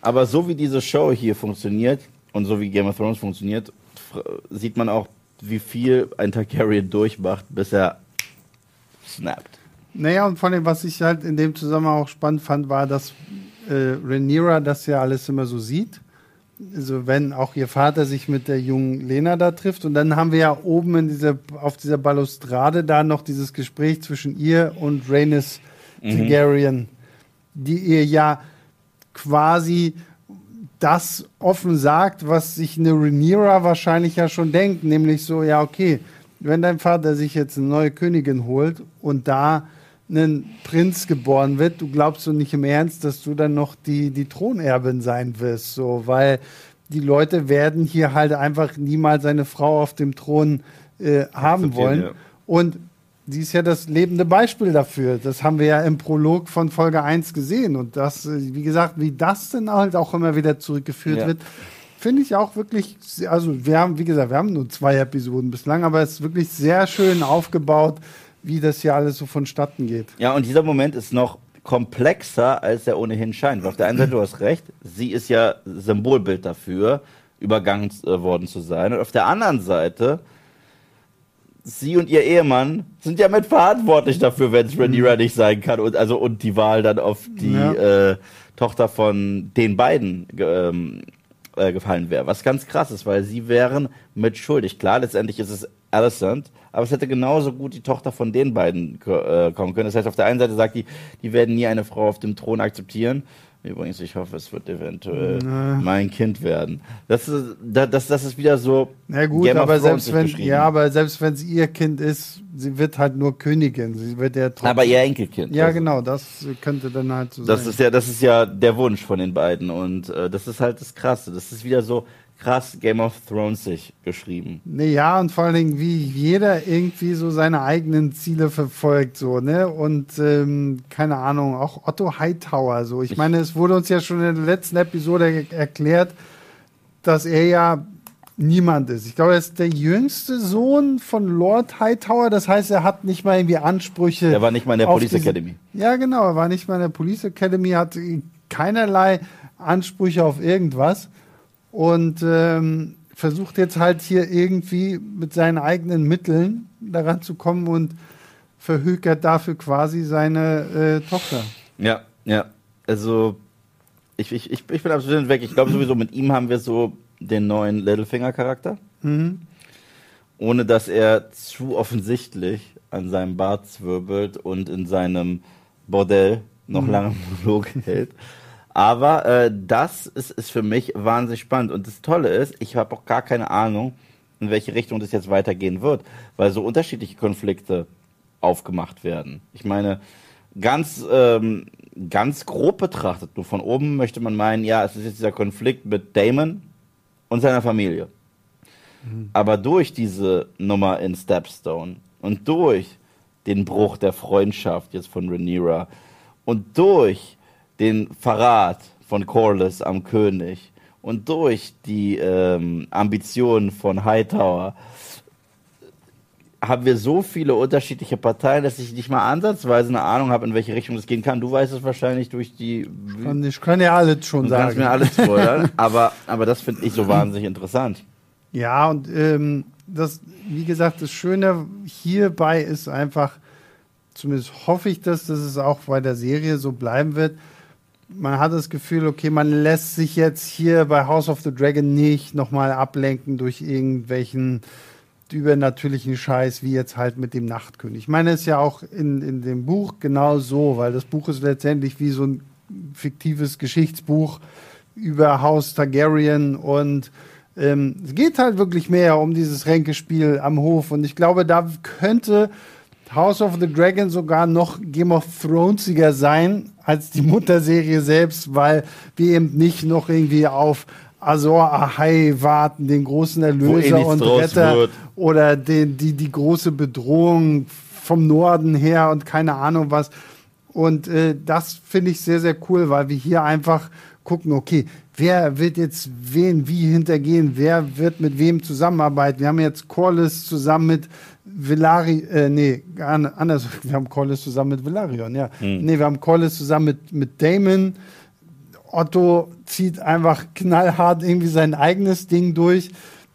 Aber so wie diese Show hier funktioniert und so wie Game of Thrones funktioniert, sieht man auch, wie viel ein Targaryen durchmacht, bis er snappt. Naja, und vor allem, was ich halt in dem Zusammenhang auch spannend fand, war, dass äh, Rhaenyra das ja alles immer so sieht. Also wenn auch ihr Vater sich mit der jungen Lena da trifft. Und dann haben wir ja oben in dieser, auf dieser Balustrade da noch dieses Gespräch zwischen ihr und Rhaenys mhm. Targaryen, die ihr ja quasi das offen sagt, was sich eine Rhaenyra wahrscheinlich ja schon denkt, nämlich so, ja, okay, wenn dein Vater sich jetzt eine neue Königin holt und da ein Prinz geboren wird, du glaubst so nicht im Ernst, dass du dann noch die, die Thronerbin sein wirst, so, weil die Leute werden hier halt einfach niemals eine Frau auf dem Thron äh, haben wollen. Ja. Und sie ist ja das lebende Beispiel dafür. Das haben wir ja im Prolog von Folge 1 gesehen. Und das, äh, wie gesagt, wie das dann halt auch immer wieder zurückgeführt ja. wird, finde ich auch wirklich, also wir haben, wie gesagt, wir haben nur zwei Episoden bislang, aber es ist wirklich sehr schön aufgebaut, wie das hier alles so vonstatten geht. Ja, und dieser Moment ist noch komplexer, als er ohnehin scheint. Weil auf der einen Seite, du hast recht, sie ist ja Symbolbild dafür, übergangen äh, worden zu sein. Und auf der anderen Seite, sie und ihr Ehemann sind ja mitverantwortlich dafür, wenn es Rhaenyra nicht sein kann. Und, also, und die Wahl dann auf die Ja. äh, Tochter von den beiden ähm, äh, gefallen wäre. Was ganz krass ist, weil sie wären mit schuldig. Klar, letztendlich ist es Alicent, aber es hätte genauso gut die Tochter von den beiden äh, kommen können. Das heißt, auf der einen Seite sagt die, die werden nie eine Frau auf dem Thron akzeptieren. Übrigens, ich hoffe, es wird eventuell mein Kind werden. Das ist, da- das, das ist wieder so. Na gut, aber selbst wenn, ja, aber selbst wenn es ihr Kind ist, sie wird halt nur Königin. Sie wird ja trotzdem. aber ihr Enkelkind. ja, Also, genau, das könnte dann halt so Das sein. ist ja, das ist ja der Wunsch von den beiden und äh, das ist halt das Krasse. Das ist wieder so krass Game of Thrones sich geschrieben. Ja, und vor allen Dingen, wie jeder irgendwie so seine eigenen Ziele verfolgt, so, ne? Und ähm, keine Ahnung, auch Otto Hightower, so. Ich meine, es wurde uns ja schon in der letzten Episode er- erklärt, dass er ja niemand ist. Ich glaube, er ist der jüngste Sohn von Lord Hightower. Das heißt, er hat nicht mal irgendwie Ansprüche. Er war nicht mal in der Police diese- Academy. Ja, genau. Er war nicht mal in der Police Academy, hat keinerlei Ansprüche auf irgendwas und ähm, versucht jetzt halt hier irgendwie mit seinen eigenen Mitteln daran zu kommen und verhökert dafür quasi seine äh, Tochter. Ja, ja. Also ich, ich, ich, ich bin absolut weg. Ich glaube sowieso, mit ihm haben wir so den neuen Littlefinger-Charakter. Ohne dass er zu offensichtlich an seinem Bart zwirbelt und in seinem Bordell noch lange Monolog hält. Aber äh, das ist, ist für mich wahnsinnig spannend. Und das Tolle ist, ich habe auch gar keine Ahnung, in welche Richtung das jetzt weitergehen wird, weil so unterschiedliche Konflikte aufgemacht werden. Ich meine, ganz, ähm, ganz grob betrachtet, nur von oben möchte man meinen, ja, es ist jetzt dieser Konflikt mit Damon und seiner Familie. Aber durch diese Nummer in Stepstone und durch den Bruch der Freundschaft jetzt von Rhaenyra und durch den Verrat von Corlys am König und durch die ähm, Ambitionen von Hightower haben wir so viele unterschiedliche Parteien, dass ich nicht mal ansatzweise eine Ahnung habe, in welche Richtung es gehen kann. Du weißt es wahrscheinlich durch die Und ich kann ja alles schon Du kannst sagen. mir alles spoilern, <laughs> aber, aber das finde ich so wahnsinnig interessant. Ja, und ähm, das, wie gesagt, das Schöne hierbei ist einfach, zumindest hoffe ich das, dass es auch bei der Serie so bleiben wird. Man hat das Gefühl, okay, man lässt sich jetzt hier bei House of the Dragon nicht nochmal ablenken durch irgendwelchen übernatürlichen Scheiß, wie jetzt halt mit dem Nachtkönig. Ich meine, es ist ja auch in, in dem Buch genau so, weil das Buch ist letztendlich wie so ein fiktives Geschichtsbuch über Haus Targaryen und ähm, es geht halt wirklich mehr um dieses Ränkespiel am Hof und ich glaube, da könnte House of the Dragon sogar noch Game of Thronesiger sein als die Mutterserie selbst, weil wir eben nicht noch irgendwie auf Azor Ahai warten, den großen eh Erlöser nichts und Retter wird. oder den, die, die große Bedrohung vom Norden her und keine Ahnung was. Und äh, das finde ich sehr, sehr cool, weil wir hier einfach gucken, okay, wer wird jetzt wen wie hintergehen, wer wird mit wem zusammenarbeiten. Wir haben jetzt Corlys zusammen mit Villari, äh, nee, an- anders, <laughs> wir haben Corlys zusammen mit Villarion, ja. Nee, wir haben Corlys zusammen mit, mit Damon. Otto zieht einfach knallhart irgendwie sein eigenes Ding durch.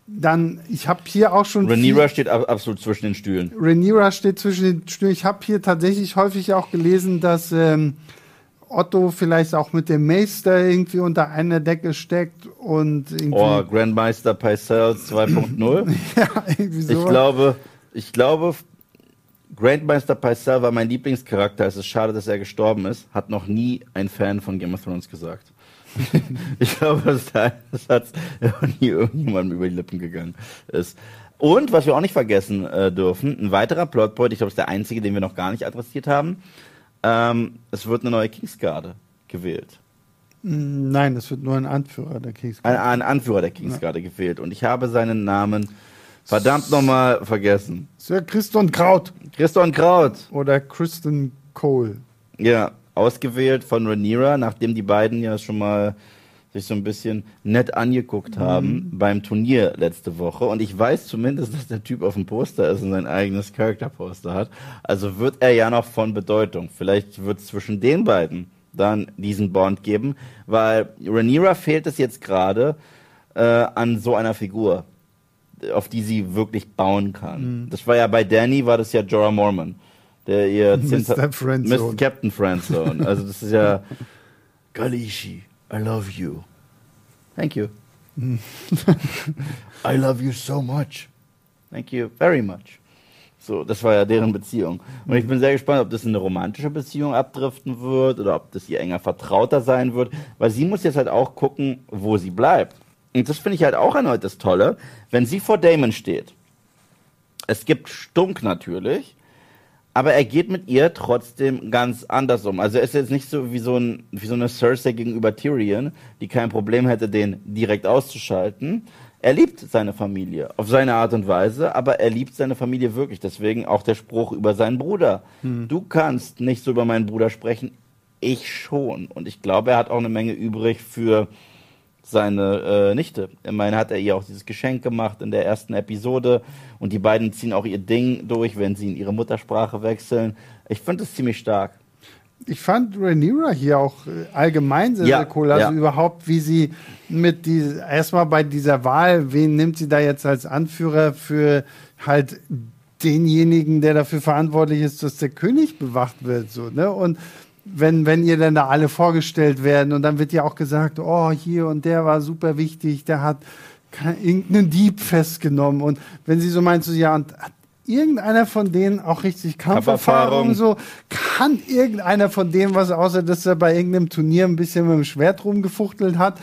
Dann, ich habe hier auch schon Rhaenyra viel- steht ab, absolut zwischen den Stühlen. Rhaenyra steht zwischen den Stühlen. Ich habe hier tatsächlich häufig auch gelesen, dass ähm, Otto vielleicht auch mit dem Meister irgendwie unter einer Decke steckt und irgendwie, Oh, Grandmeister Pycelle <clears throat> 2.0. ja, irgendwie so. Ich glaube, ich glaube, Grandmeister Pycelle war mein Lieblingscharakter. Es ist schade, dass er gestorben ist. Hat noch nie ein Fan von Game of Thrones gesagt. <laughs> ich glaube, das, das hat noch nie irgendjemandem über die Lippen gegangen ist. Und was wir auch nicht vergessen äh, dürfen, ein weiterer Plotpoint, ich glaube, das ist der einzige, den wir noch gar nicht adressiert haben. Ähm, es wird eine neue Kingsgarde gewählt. Nein, das wird nur ein Anführer der Kriegs. Ein, ein Anführer der Kingsgarde gewählt. Und ich habe seinen Namen verdammt nochmal vergessen. Sir Christon Kraut Christian Kraut. oder Kristen Cole. Ja, ausgewählt von Rhaenyra, nachdem die beiden ja schon mal sich so ein bisschen nett angeguckt haben beim Turnier letzte Woche. Und ich weiß zumindest, dass der Typ auf dem Poster ist und sein eigenes Charakterposter hat. Also wird er ja noch von Bedeutung. Vielleicht wird es zwischen den beiden dann diesen Bond geben, weil Rhaenyra fehlt es jetzt gerade äh, an so einer Figur, auf die sie wirklich bauen kann. Das war ja bei Danny, war das ja Jorah Mormon, der ihr <laughs> Mr. Friendzone. Mr. Captain Friendzone. Also das ist ja <laughs> Kalishi, I love you. Thank you. <laughs> I love you so much. Thank you very much. So, das war ja deren Beziehung. Und ich bin sehr gespannt, ob das in eine romantische Beziehung abdriften wird oder ob das ihr enger Vertrauter sein wird, weil sie muss jetzt halt auch gucken, wo sie bleibt. Und das finde ich halt auch erneut das Tolle, wenn sie vor Damon steht. Es gibt Stunk natürlich, aber er geht mit ihr trotzdem ganz anders um. Also er ist jetzt nicht so wie so, ein, wie so eine Cersei gegenüber Tyrion, die kein Problem hätte, den direkt auszuschalten. Er liebt seine Familie auf seine Art und Weise, aber er liebt seine Familie wirklich. Deswegen auch der Spruch über seinen Bruder. Du kannst nicht so über meinen Bruder sprechen, ich schon. Und ich glaube, er hat auch eine Menge übrig für seine äh, Nichte. Ich meine, hat er ihr auch dieses Geschenk gemacht in der ersten Episode und die beiden ziehen auch ihr Ding durch, wenn sie in ihre Muttersprache wechseln. Ich finde es ziemlich stark. Ich fand Rhaenyra hier auch äh, allgemein sehr, Ja, sehr cool. Also ja. überhaupt, wie sie mit die erstmal bei dieser Wahl, wen nimmt sie da jetzt als Anführer für halt denjenigen, der dafür verantwortlich ist, dass der König bewacht wird, so, ne? Und wenn, wenn ihr dann da alle vorgestellt werden. Und dann wird ja auch gesagt, oh, hier und der war super wichtig, der hat irgendeinen Dieb festgenommen. Und wenn sie so meint, so, ja, und hat irgendeiner von denen auch richtig Kampferfahrung, Kampferfahrung. so, kann irgendeiner von denen was, außer dass er bei irgendeinem Turnier ein bisschen mit dem Schwert rumgefuchtelt hat?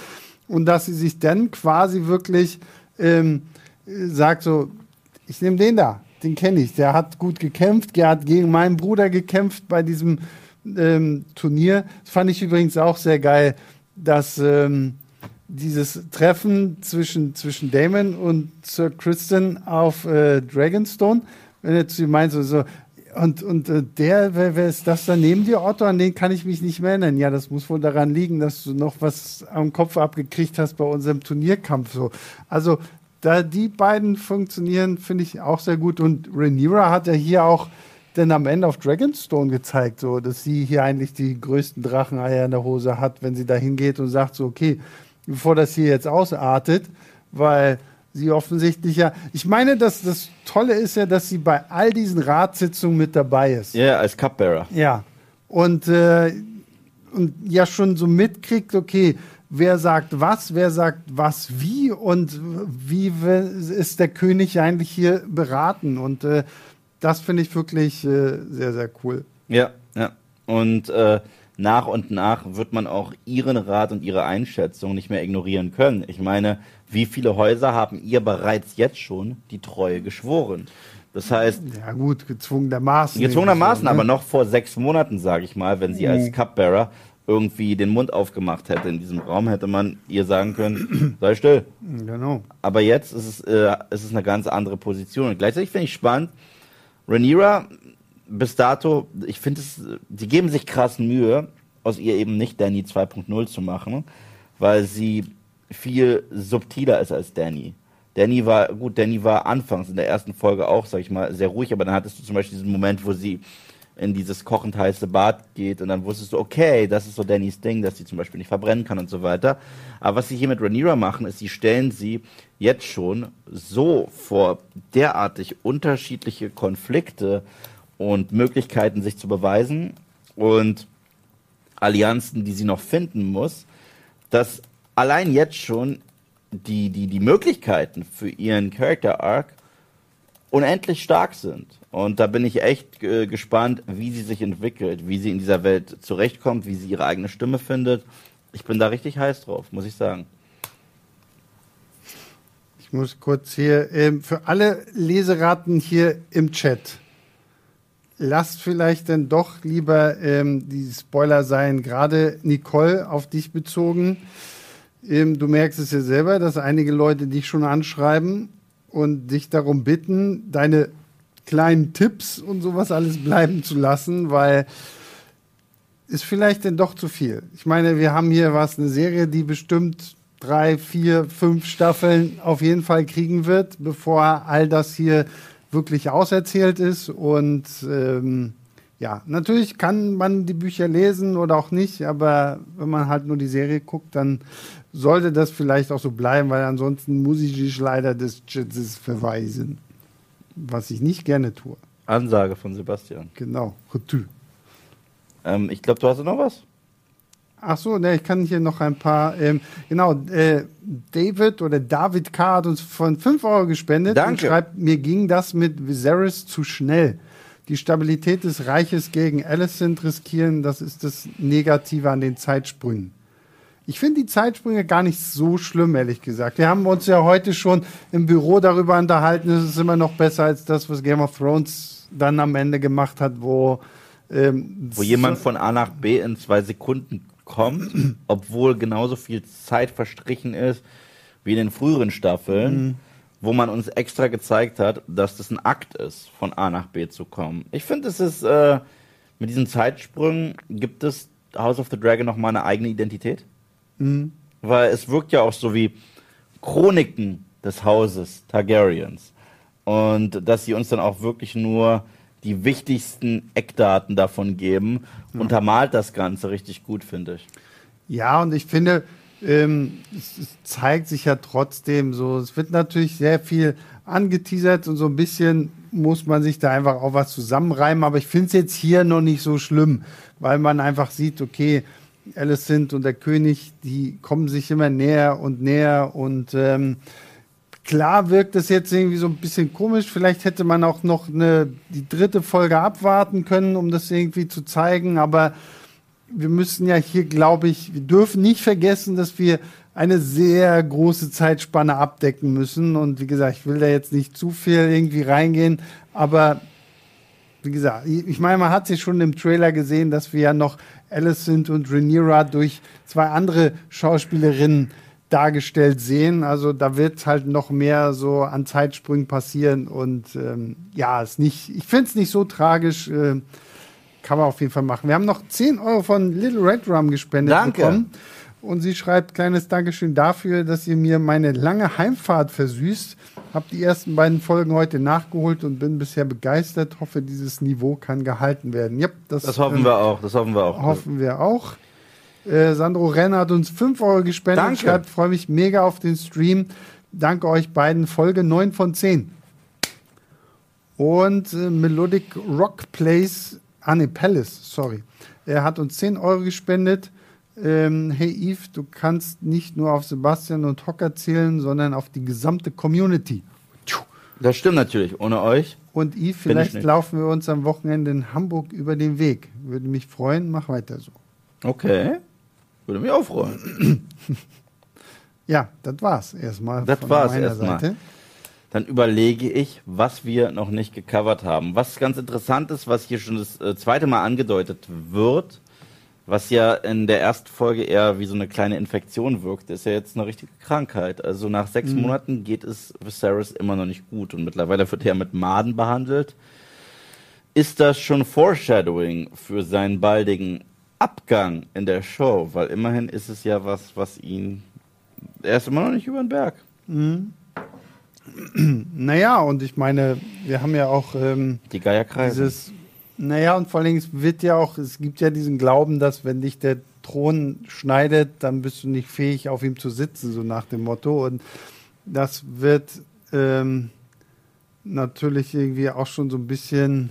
Und dass sie sich dann quasi wirklich ähm, äh, sagt so, ich nehme den da, den kenne ich, der hat gut gekämpft, der hat gegen meinen Bruder gekämpft bei diesem ähm, Turnier. Das fand ich übrigens auch sehr geil, dass ähm, dieses Treffen zwischen, zwischen Damon und Sir Kristen auf äh, Dragonstone, wenn er zu ihm meint, so, so und, und äh, der, wer, wer ist das da neben dir, Otto? An den kann ich mich nicht mehr erinnern. Ja, das muss wohl daran liegen, dass du noch was am Kopf abgekriegt hast bei unserem Turnierkampf. So. Also, da die beiden funktionieren, finde ich auch sehr gut. Und Rhaenyra hat ja hier auch dann am Ende auf Dragonstone gezeigt, so, dass sie hier eigentlich die größten Dracheneier in der Hose hat, wenn sie da hingeht und sagt so, okay, bevor das hier jetzt ausartet, weil sie offensichtlich ja, ich meine, dass das Tolle ist ja, dass sie bei all diesen Ratssitzungen mit dabei ist. Ja, als Cupbearer. Ja. Und, äh, und ja schon so mitkriegt, okay, wer sagt was, wer sagt was wie und wie ist der König eigentlich hier beraten. Und äh, das finde ich wirklich äh, sehr, sehr cool. Ja, ja. Und äh, nach und nach wird man auch ihren Rat und ihre Einschätzung nicht mehr ignorieren können. Ich meine, wie viele Häuser haben ihr bereits jetzt schon die Treue geschworen? Das heißt, Ja gut, gezwungenermaßen. gezwungenermaßen, ne? aber noch vor sechs Monaten, sage ich mal, wenn sie als Mhm. Cupbearer irgendwie den Mund aufgemacht hätte in diesem Raum, hätte man ihr sagen können, <clears throat> sei still. Genau. Aber jetzt ist es, äh, ist es eine ganz andere Position. Und gleichzeitig finde ich spannend, Rhaenyra bis dato, ich finde es, die geben sich krass Mühe, aus ihr eben nicht Danny 2.0 zu machen, weil sie viel subtiler ist als Danny. Danny war, gut, Danny war anfangs in der ersten Folge auch, sag ich mal, sehr ruhig, aber dann hattest du zum Beispiel diesen Moment, wo sie in dieses kochend heiße Bad geht und dann wusstest du, okay, das ist so Dannys Ding, dass sie zum Beispiel nicht verbrennen kann und so weiter. Aber was sie hier mit Rhaenyra machen, ist, sie stellen sie jetzt schon so vor derartig unterschiedliche Konflikte und Möglichkeiten, sich zu beweisen und Allianzen, die sie noch finden muss, dass allein jetzt schon die, die, die Möglichkeiten für ihren Character Arc unendlich stark sind. Und da bin ich echt äh, gespannt, wie sie sich entwickelt, wie sie in dieser Welt zurechtkommt, wie sie ihre eigene Stimme findet. Ich bin da richtig heiß drauf, muss ich sagen. Ich muss kurz hier, ähm, für alle Leseraten hier im Chat, lasst vielleicht dann doch lieber ähm, die Spoiler sein, gerade Nicole auf dich bezogen. Ähm, du merkst es ja selber, dass einige Leute dich schon anschreiben und dich darum bitten, deine kleinen Tipps und sowas alles bleiben zu lassen, weil ist vielleicht denn doch zu viel. Ich meine, wir haben hier was, eine Serie, die bestimmt drei, vier, fünf Staffeln auf jeden Fall kriegen wird, bevor all das hier wirklich auserzählt ist. Und ähm, ja, natürlich kann man die Bücher lesen oder auch nicht, aber wenn man halt nur die Serie guckt, dann sollte das vielleicht auch so bleiben, weil ansonsten muss ich dich leider des Jitzes verweisen. Was ich nicht gerne tue. Ansage von Sebastian. Genau. Retü. Ähm, ich glaube, du hast noch was? Ach so, ne, ich kann hier noch ein paar. Ähm, genau, äh, David oder David K. hat uns von 5 Euro gespendet Danke. und schreibt, mir ging das mit Viserys zu schnell. Die Stabilität des Reiches gegen Alicent riskieren, das ist das Negative an den Zeitsprüngen. Ich finde die Zeitsprünge gar nicht so schlimm, ehrlich gesagt. Wir haben uns ja heute schon im Büro darüber unterhalten. Es ist immer noch besser als das, was Game of Thrones dann am Ende gemacht hat, wo ähm, Wo jemand von A nach B in zwei Sekunden kommt, <clears throat> obwohl genauso viel Zeit verstrichen ist wie in den früheren Staffeln, wo man uns extra gezeigt hat, dass das ein Akt ist, von A nach B zu kommen. Ich finde, es ist äh, mit diesen Zeitsprüngen gibt es House of the Dragon noch mal eine eigene Identität, weil es wirkt ja auch so wie Chroniken des Hauses Targaryens. Und dass sie uns dann auch wirklich nur die wichtigsten Eckdaten davon geben, untermalt das Ganze richtig gut, finde ich. Ja, und ich finde, ähm, es, es zeigt sich ja trotzdem so, es wird natürlich sehr viel angeteasert und so ein bisschen muss man sich da einfach auch was zusammenreimen, aber ich finde es jetzt hier noch nicht so schlimm, weil man einfach sieht, okay, Alicent und der König, die kommen sich immer näher und näher und ähm, klar wirkt es jetzt irgendwie so ein bisschen komisch. Vielleicht hätte man auch noch eine, die dritte Folge abwarten können, um das irgendwie zu zeigen. Aber wir müssen ja hier, glaube ich, wir dürfen nicht vergessen, dass wir eine sehr große Zeitspanne abdecken müssen. Und wie gesagt, ich will da jetzt nicht zu viel irgendwie reingehen. Aber wie gesagt, ich meine, man hat sich schon im Trailer gesehen, dass wir ja noch Alicent und Rhaenyra durch zwei andere Schauspielerinnen dargestellt sehen. Also da wird halt noch mehr so an Zeitsprüngen passieren und ähm, ja, ist nicht, ich finde es nicht so tragisch. Äh, kann man auf jeden Fall machen. Wir haben noch 10 Euro von Little Red Rum gespendet Danke. bekommen. Und sie schreibt, kleines Dankeschön dafür, dass ihr mir meine lange Heimfahrt versüßt. Hab die ersten beiden Folgen heute nachgeholt und bin bisher begeistert. Hoffe, dieses Niveau kann gehalten werden. Yep, das, Das hoffen ähm, wir auch, das hoffen wir auch. Hoffen wir auch. Äh, Sandro Renner hat uns 5 Euro gespendet. Danke. Schreibt, freue mich mega auf den Stream. Danke euch beiden. Folge 9 von 10. Und äh, Melodic Rock Plays, ah ne, Palace, sorry. Er hat uns 10 Euro gespendet. Ähm, hey Yves, du kannst nicht nur auf Sebastian und Hocker zählen, sondern auf die gesamte Community. Das stimmt natürlich, ohne euch. Und Yves, vielleicht laufen wir uns am Wochenende in Hamburg über den Weg. Würde mich freuen, mach weiter so. Okay. Würde mich auch freuen. <clears throat> Ja, das war's erstmal. Das von war's erstmal. Dann überlege ich, was wir noch nicht gecovert haben. Was ganz interessant ist, was hier schon das äh, zweite Mal angedeutet wird, was ja in der ersten Folge eher wie so eine kleine Infektion wirkt, ist ja jetzt eine richtige Krankheit. Also nach sechs Mhm. Monaten geht es Viserys immer noch nicht gut und mittlerweile wird er mit Maden behandelt. Ist das schon Foreshadowing für seinen baldigen Abgang in der Show? Weil immerhin ist es ja was, was ihn. Er ist immer noch nicht über den Berg. <clears throat> Naja, und ich meine, wir haben ja auch ähm, Die Geier kreisen. dieses, naja, und vor allen Dingen, es wird ja auch, es gibt ja diesen Glauben, dass wenn dich der Thron schneidet, dann bist du nicht fähig, auf ihm zu sitzen, so nach dem Motto. Und das wird ähm, natürlich irgendwie auch schon so ein bisschen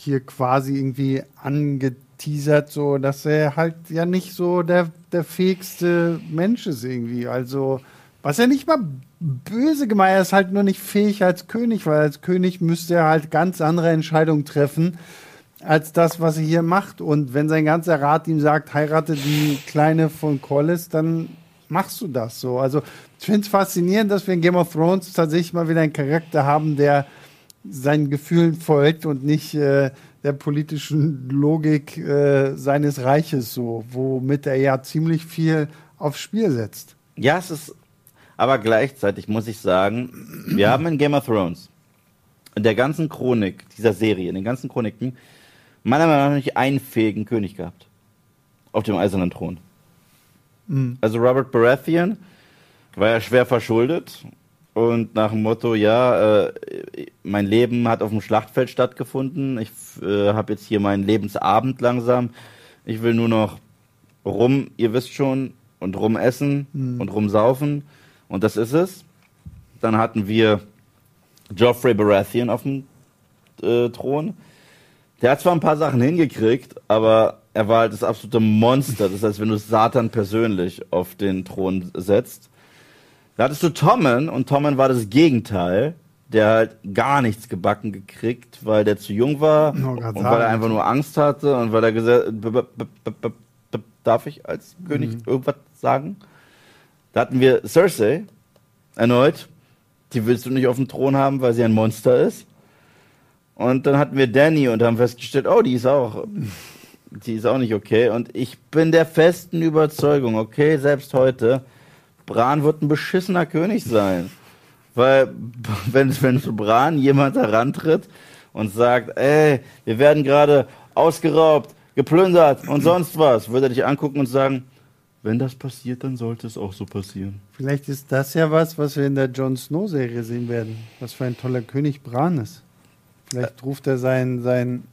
hier quasi irgendwie angeteasert, so dass er halt ja nicht so der, der fähigste Mensch ist irgendwie. Also, was er nicht mal böse gemeint, er ist halt nur nicht fähig als König, weil als König müsste er halt ganz andere Entscheidungen treffen als das, was er hier macht. Und wenn sein ganzer Rat ihm sagt, heirate die Kleine von Collis, dann machst du das so. Also ich finde es faszinierend, dass wir in Game of Thrones tatsächlich mal wieder einen Charakter haben, der seinen Gefühlen folgt und nicht äh, der politischen Logik äh, seines Reiches so, womit er ja ziemlich viel aufs Spiel setzt. Ja, es ist, aber gleichzeitig muss ich sagen, wir haben in Game of Thrones, in der ganzen Chronik dieser Serie, in den ganzen Chroniken, meiner Meinung nach nicht einen fähigen König gehabt. Auf dem eisernen Thron. Also Robert Baratheon war ja schwer verschuldet und nach dem Motto, ja, äh, mein Leben hat auf dem Schlachtfeld stattgefunden. Ich äh, habe jetzt hier meinen Lebensabend langsam. Ich will nur noch rum, ihr wisst schon, und rum essen und rumsaufen. Und das ist es. Dann hatten wir Geoffrey Baratheon auf dem äh, Thron. Der hat zwar ein paar Sachen hingekriegt, aber er war halt das absolute Monster. Das heißt, wenn du Satan persönlich auf den Thron setzt. Da hattest du Tommen und Tommen war das Gegenteil. Der halt gar nichts gebacken gekriegt, weil der zu jung war Oh, und weil er einfach nur Angst hatte und weil er gesagt darf ich als König irgendwas sagen? Da hatten wir Cersei erneut. Die willst du nicht auf dem Thron haben, weil sie ein Monster ist. Und dann hatten wir Danny und haben festgestellt, oh, die ist auch, die ist auch nicht okay. Und ich bin der festen Überzeugung, okay, selbst heute, Bran wird ein beschissener König sein. Weil, <laughs> wenn, wenn zu Bran jemand herantritt und sagt, ey, wir werden gerade ausgeraubt, geplündert und sonst was, würde er dich angucken und sagen, wenn das passiert, dann sollte es auch so passieren. Vielleicht ist das ja was, was wir in der Jon Snow-Serie sehen werden. Was für ein toller König Bran ist. Vielleicht ruft er seinen, seinen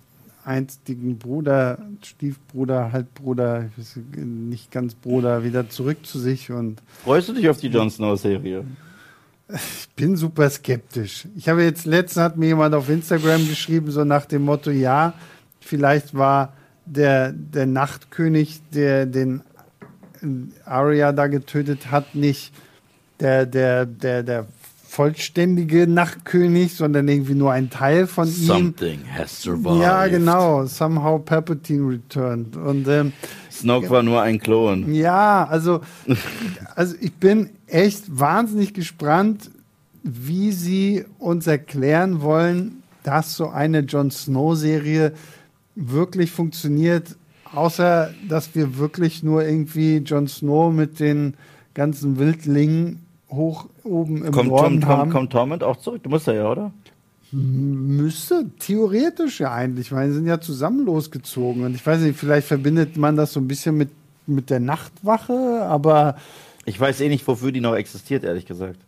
einstigen Bruder, Stiefbruder, Halbbruder, nicht ganz Bruder, wieder zurück zu sich und Freust du dich auf die Jon Snow-Serie? ich bin super skeptisch. Ich habe jetzt letztens hat mir jemand auf Instagram geschrieben, so nach dem Motto, ja, vielleicht war der, der Nachtkönig, der den Arya da getötet hat, nicht der, der, der, der vollständige Nachtkönig, sondern irgendwie nur ein Teil von ihm. Something has survived. Ja, genau. Somehow Palpatine returned. Und ähm, Snoke war nur ein Klon. ja, also, <laughs> also ich bin echt wahnsinnig gespannt, wie sie uns erklären wollen, dass so eine Jon Snow-Serie wirklich funktioniert, außer dass wir wirklich nur irgendwie Jon Snow mit den ganzen Wildlingen hoch oben im Kommt Norden Tom, haben. kommt, Torment auch zurück? Du musst ja, oder? Müsste theoretisch ja eigentlich, weil sie sind ja zusammen losgezogen. Und ich weiß nicht, vielleicht verbindet man das so ein bisschen mit, mit der Nachtwache, aber Ich weiß eh nicht, wofür die noch existiert, ehrlich gesagt.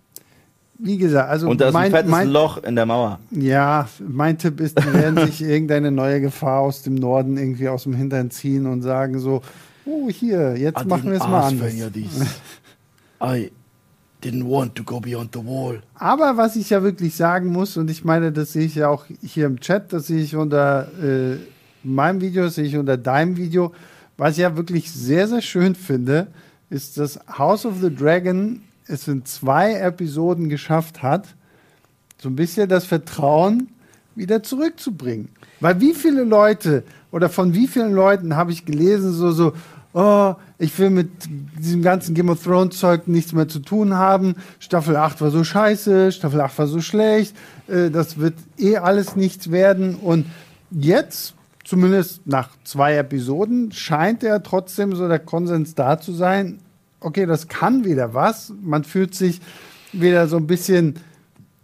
Wie gesagt, also Und da ist ein mein, fettes mein, Loch in der Mauer. ja, mein Tipp ist, die werden <laughs> sich irgendeine neue Gefahr aus dem Norden irgendwie aus dem Hintern ziehen und sagen so, oh hier, jetzt machen wir es mal anders. <laughs> I didn't want to go beyond the wall. Aber was ich ja wirklich sagen muss, und ich meine, das sehe ich ja auch hier im Chat, das sehe ich unter äh, meinem Video, das sehe ich unter deinem Video, was ich ja wirklich sehr, sehr schön finde, ist, dass House of the Dragon es in zwei Episoden geschafft hat, so ein bisschen das Vertrauen wieder zurückzubringen. Weil wie viele Leute oder von wie vielen Leuten habe ich gelesen, so, so, oh, ich will mit diesem ganzen Game of Thrones Zeug nichts mehr zu tun haben. Staffel 8 war so scheiße, Staffel 8 war so schlecht, äh, das wird eh alles nichts werden. Und jetzt, zumindest nach zwei Episoden, scheint ja trotzdem so der Konsens da zu sein, okay, das kann wieder was. Man fühlt sich wieder so ein bisschen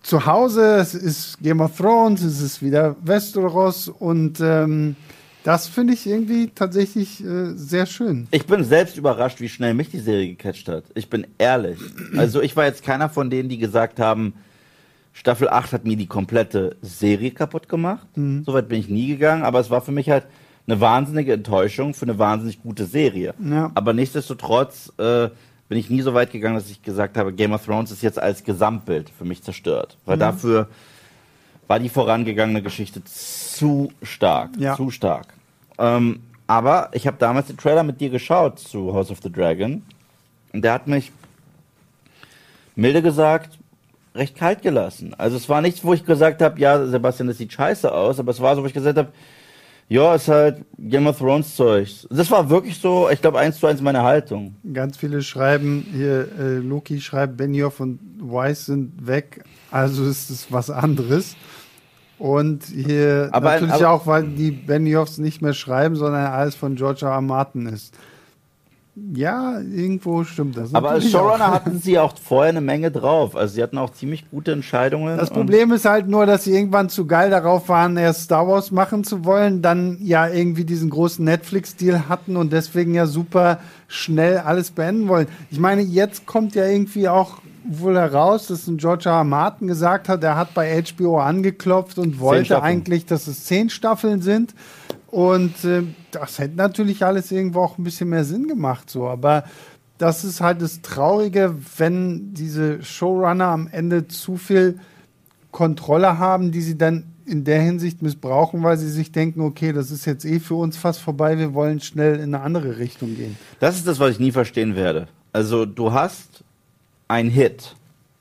zu Hause, es ist Game of Thrones, es ist wieder Westeros und ähm, das finde ich irgendwie tatsächlich äh, sehr schön. Ich bin selbst überrascht, wie schnell mich die Serie gecatcht hat. Ich bin ehrlich. Also ich war jetzt keiner von denen, die gesagt haben, Staffel 8 hat mir die komplette Serie kaputt gemacht. Soweit bin ich nie gegangen, aber es war für mich halt eine wahnsinnige Enttäuschung für eine wahnsinnig gute Serie. Ja. Aber nichtsdestotrotz äh, bin ich nie so weit gegangen, dass ich gesagt habe, Game of Thrones ist jetzt als Gesamtbild für mich zerstört. Weil dafür war die vorangegangene Geschichte zu stark. Ja. Zu stark. Ähm, aber ich habe damals den Trailer mit dir geschaut zu House of the Dragon. Und der hat mich, milde gesagt, recht kalt gelassen. Also es war nichts, wo ich gesagt habe, ja, Sebastian, das sieht scheiße aus, aber es war so, wo ich gesagt habe, ja, ist halt Game of Thrones Zeug. Das war wirklich so, ich glaube, eins zu eins meine Haltung. Ganz viele schreiben hier, äh, Loki schreibt, Benioff und Weiss sind weg, also ist es was anderes. Und hier Aber- natürlich aber- auch, weil die Benioffs nicht mehr schreiben, sondern alles von George R. R. Martin ist. Ja, irgendwo stimmt das. Aber als Showrunner hatten <laughs> sie auch vorher eine Menge drauf. Also sie hatten auch ziemlich gute Entscheidungen. Das Problem ist halt nur, dass sie irgendwann zu geil darauf waren, erst Star Wars machen zu wollen, dann ja irgendwie diesen großen Netflix-Deal hatten und deswegen ja super schnell alles beenden wollen. Ich meine, jetzt kommt ja irgendwie auch wohl heraus, dass ein George R. R. Martin gesagt hat, er hat bei HBO angeklopft und wollte eigentlich, dass es zehn Staffeln sind. Und äh, das hätte natürlich alles irgendwo auch ein bisschen mehr Sinn gemacht, so. Aber das ist halt das Traurige, wenn diese Showrunner am Ende zu viel Kontrolle haben, die sie dann in der Hinsicht missbrauchen, weil sie sich denken, okay, das ist jetzt eh für uns fast vorbei, wir wollen schnell in eine andere Richtung gehen. Das ist das, was ich nie verstehen werde. Also du hast einen Hit.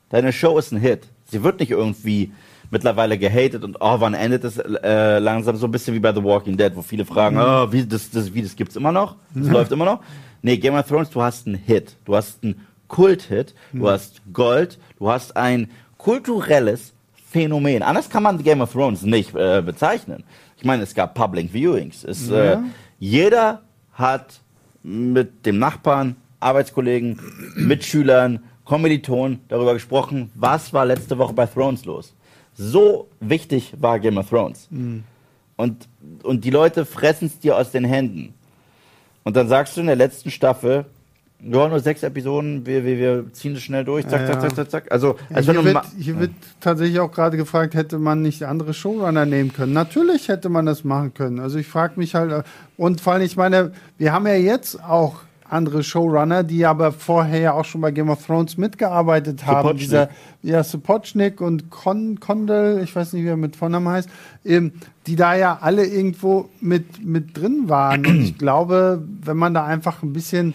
Deine Show ist ein Hit. Sie wird nicht irgendwie mittlerweile gehatet und oh, wann endet es äh, langsam so ein bisschen wie bei The Walking Dead, wo viele fragen, oh, wie das, das, wie das gibt's immer noch? Das läuft immer noch? Nee, Game of Thrones, du hast einen Hit. Du hast einen Kult-Hit, du hast Gold, du hast ein kulturelles Phänomen. Anders kann man Game of Thrones nicht äh, bezeichnen. Ich meine, es gab Public Viewings. Es, äh, Ja. jeder hat mit dem Nachbarn, Arbeitskollegen, <clears throat> Mitschülern, Kommilitonen darüber gesprochen, was war letzte Woche bei Thrones los. So wichtig war Game of Thrones. Und, und die Leute fressen es dir aus den Händen. Und dann sagst du in der letzten Staffel, ja, nur sechs Episoden, wir, wir, wir ziehen das schnell durch, zack, Ja, zack, zack, zack, zack. Also, Ja, als wenn hier, wird, hier wird tatsächlich auch gerade gefragt, hätte man nicht andere Showrunner nehmen können. Natürlich hätte man das machen können. Also ich frage mich halt, äh, und vor allem, ich meine, wir haben ja jetzt auch andere Showrunner, die aber vorher ja auch schon bei Game of Thrones mitgearbeitet haben. Sapochnik. Dieser, ja, Sapochnik und Con, Condell, ich weiß nicht, wie er mit Vornamen heißt, ähm, die da ja alle irgendwo mit, mit drin waren. Und ich glaube, wenn man da einfach ein bisschen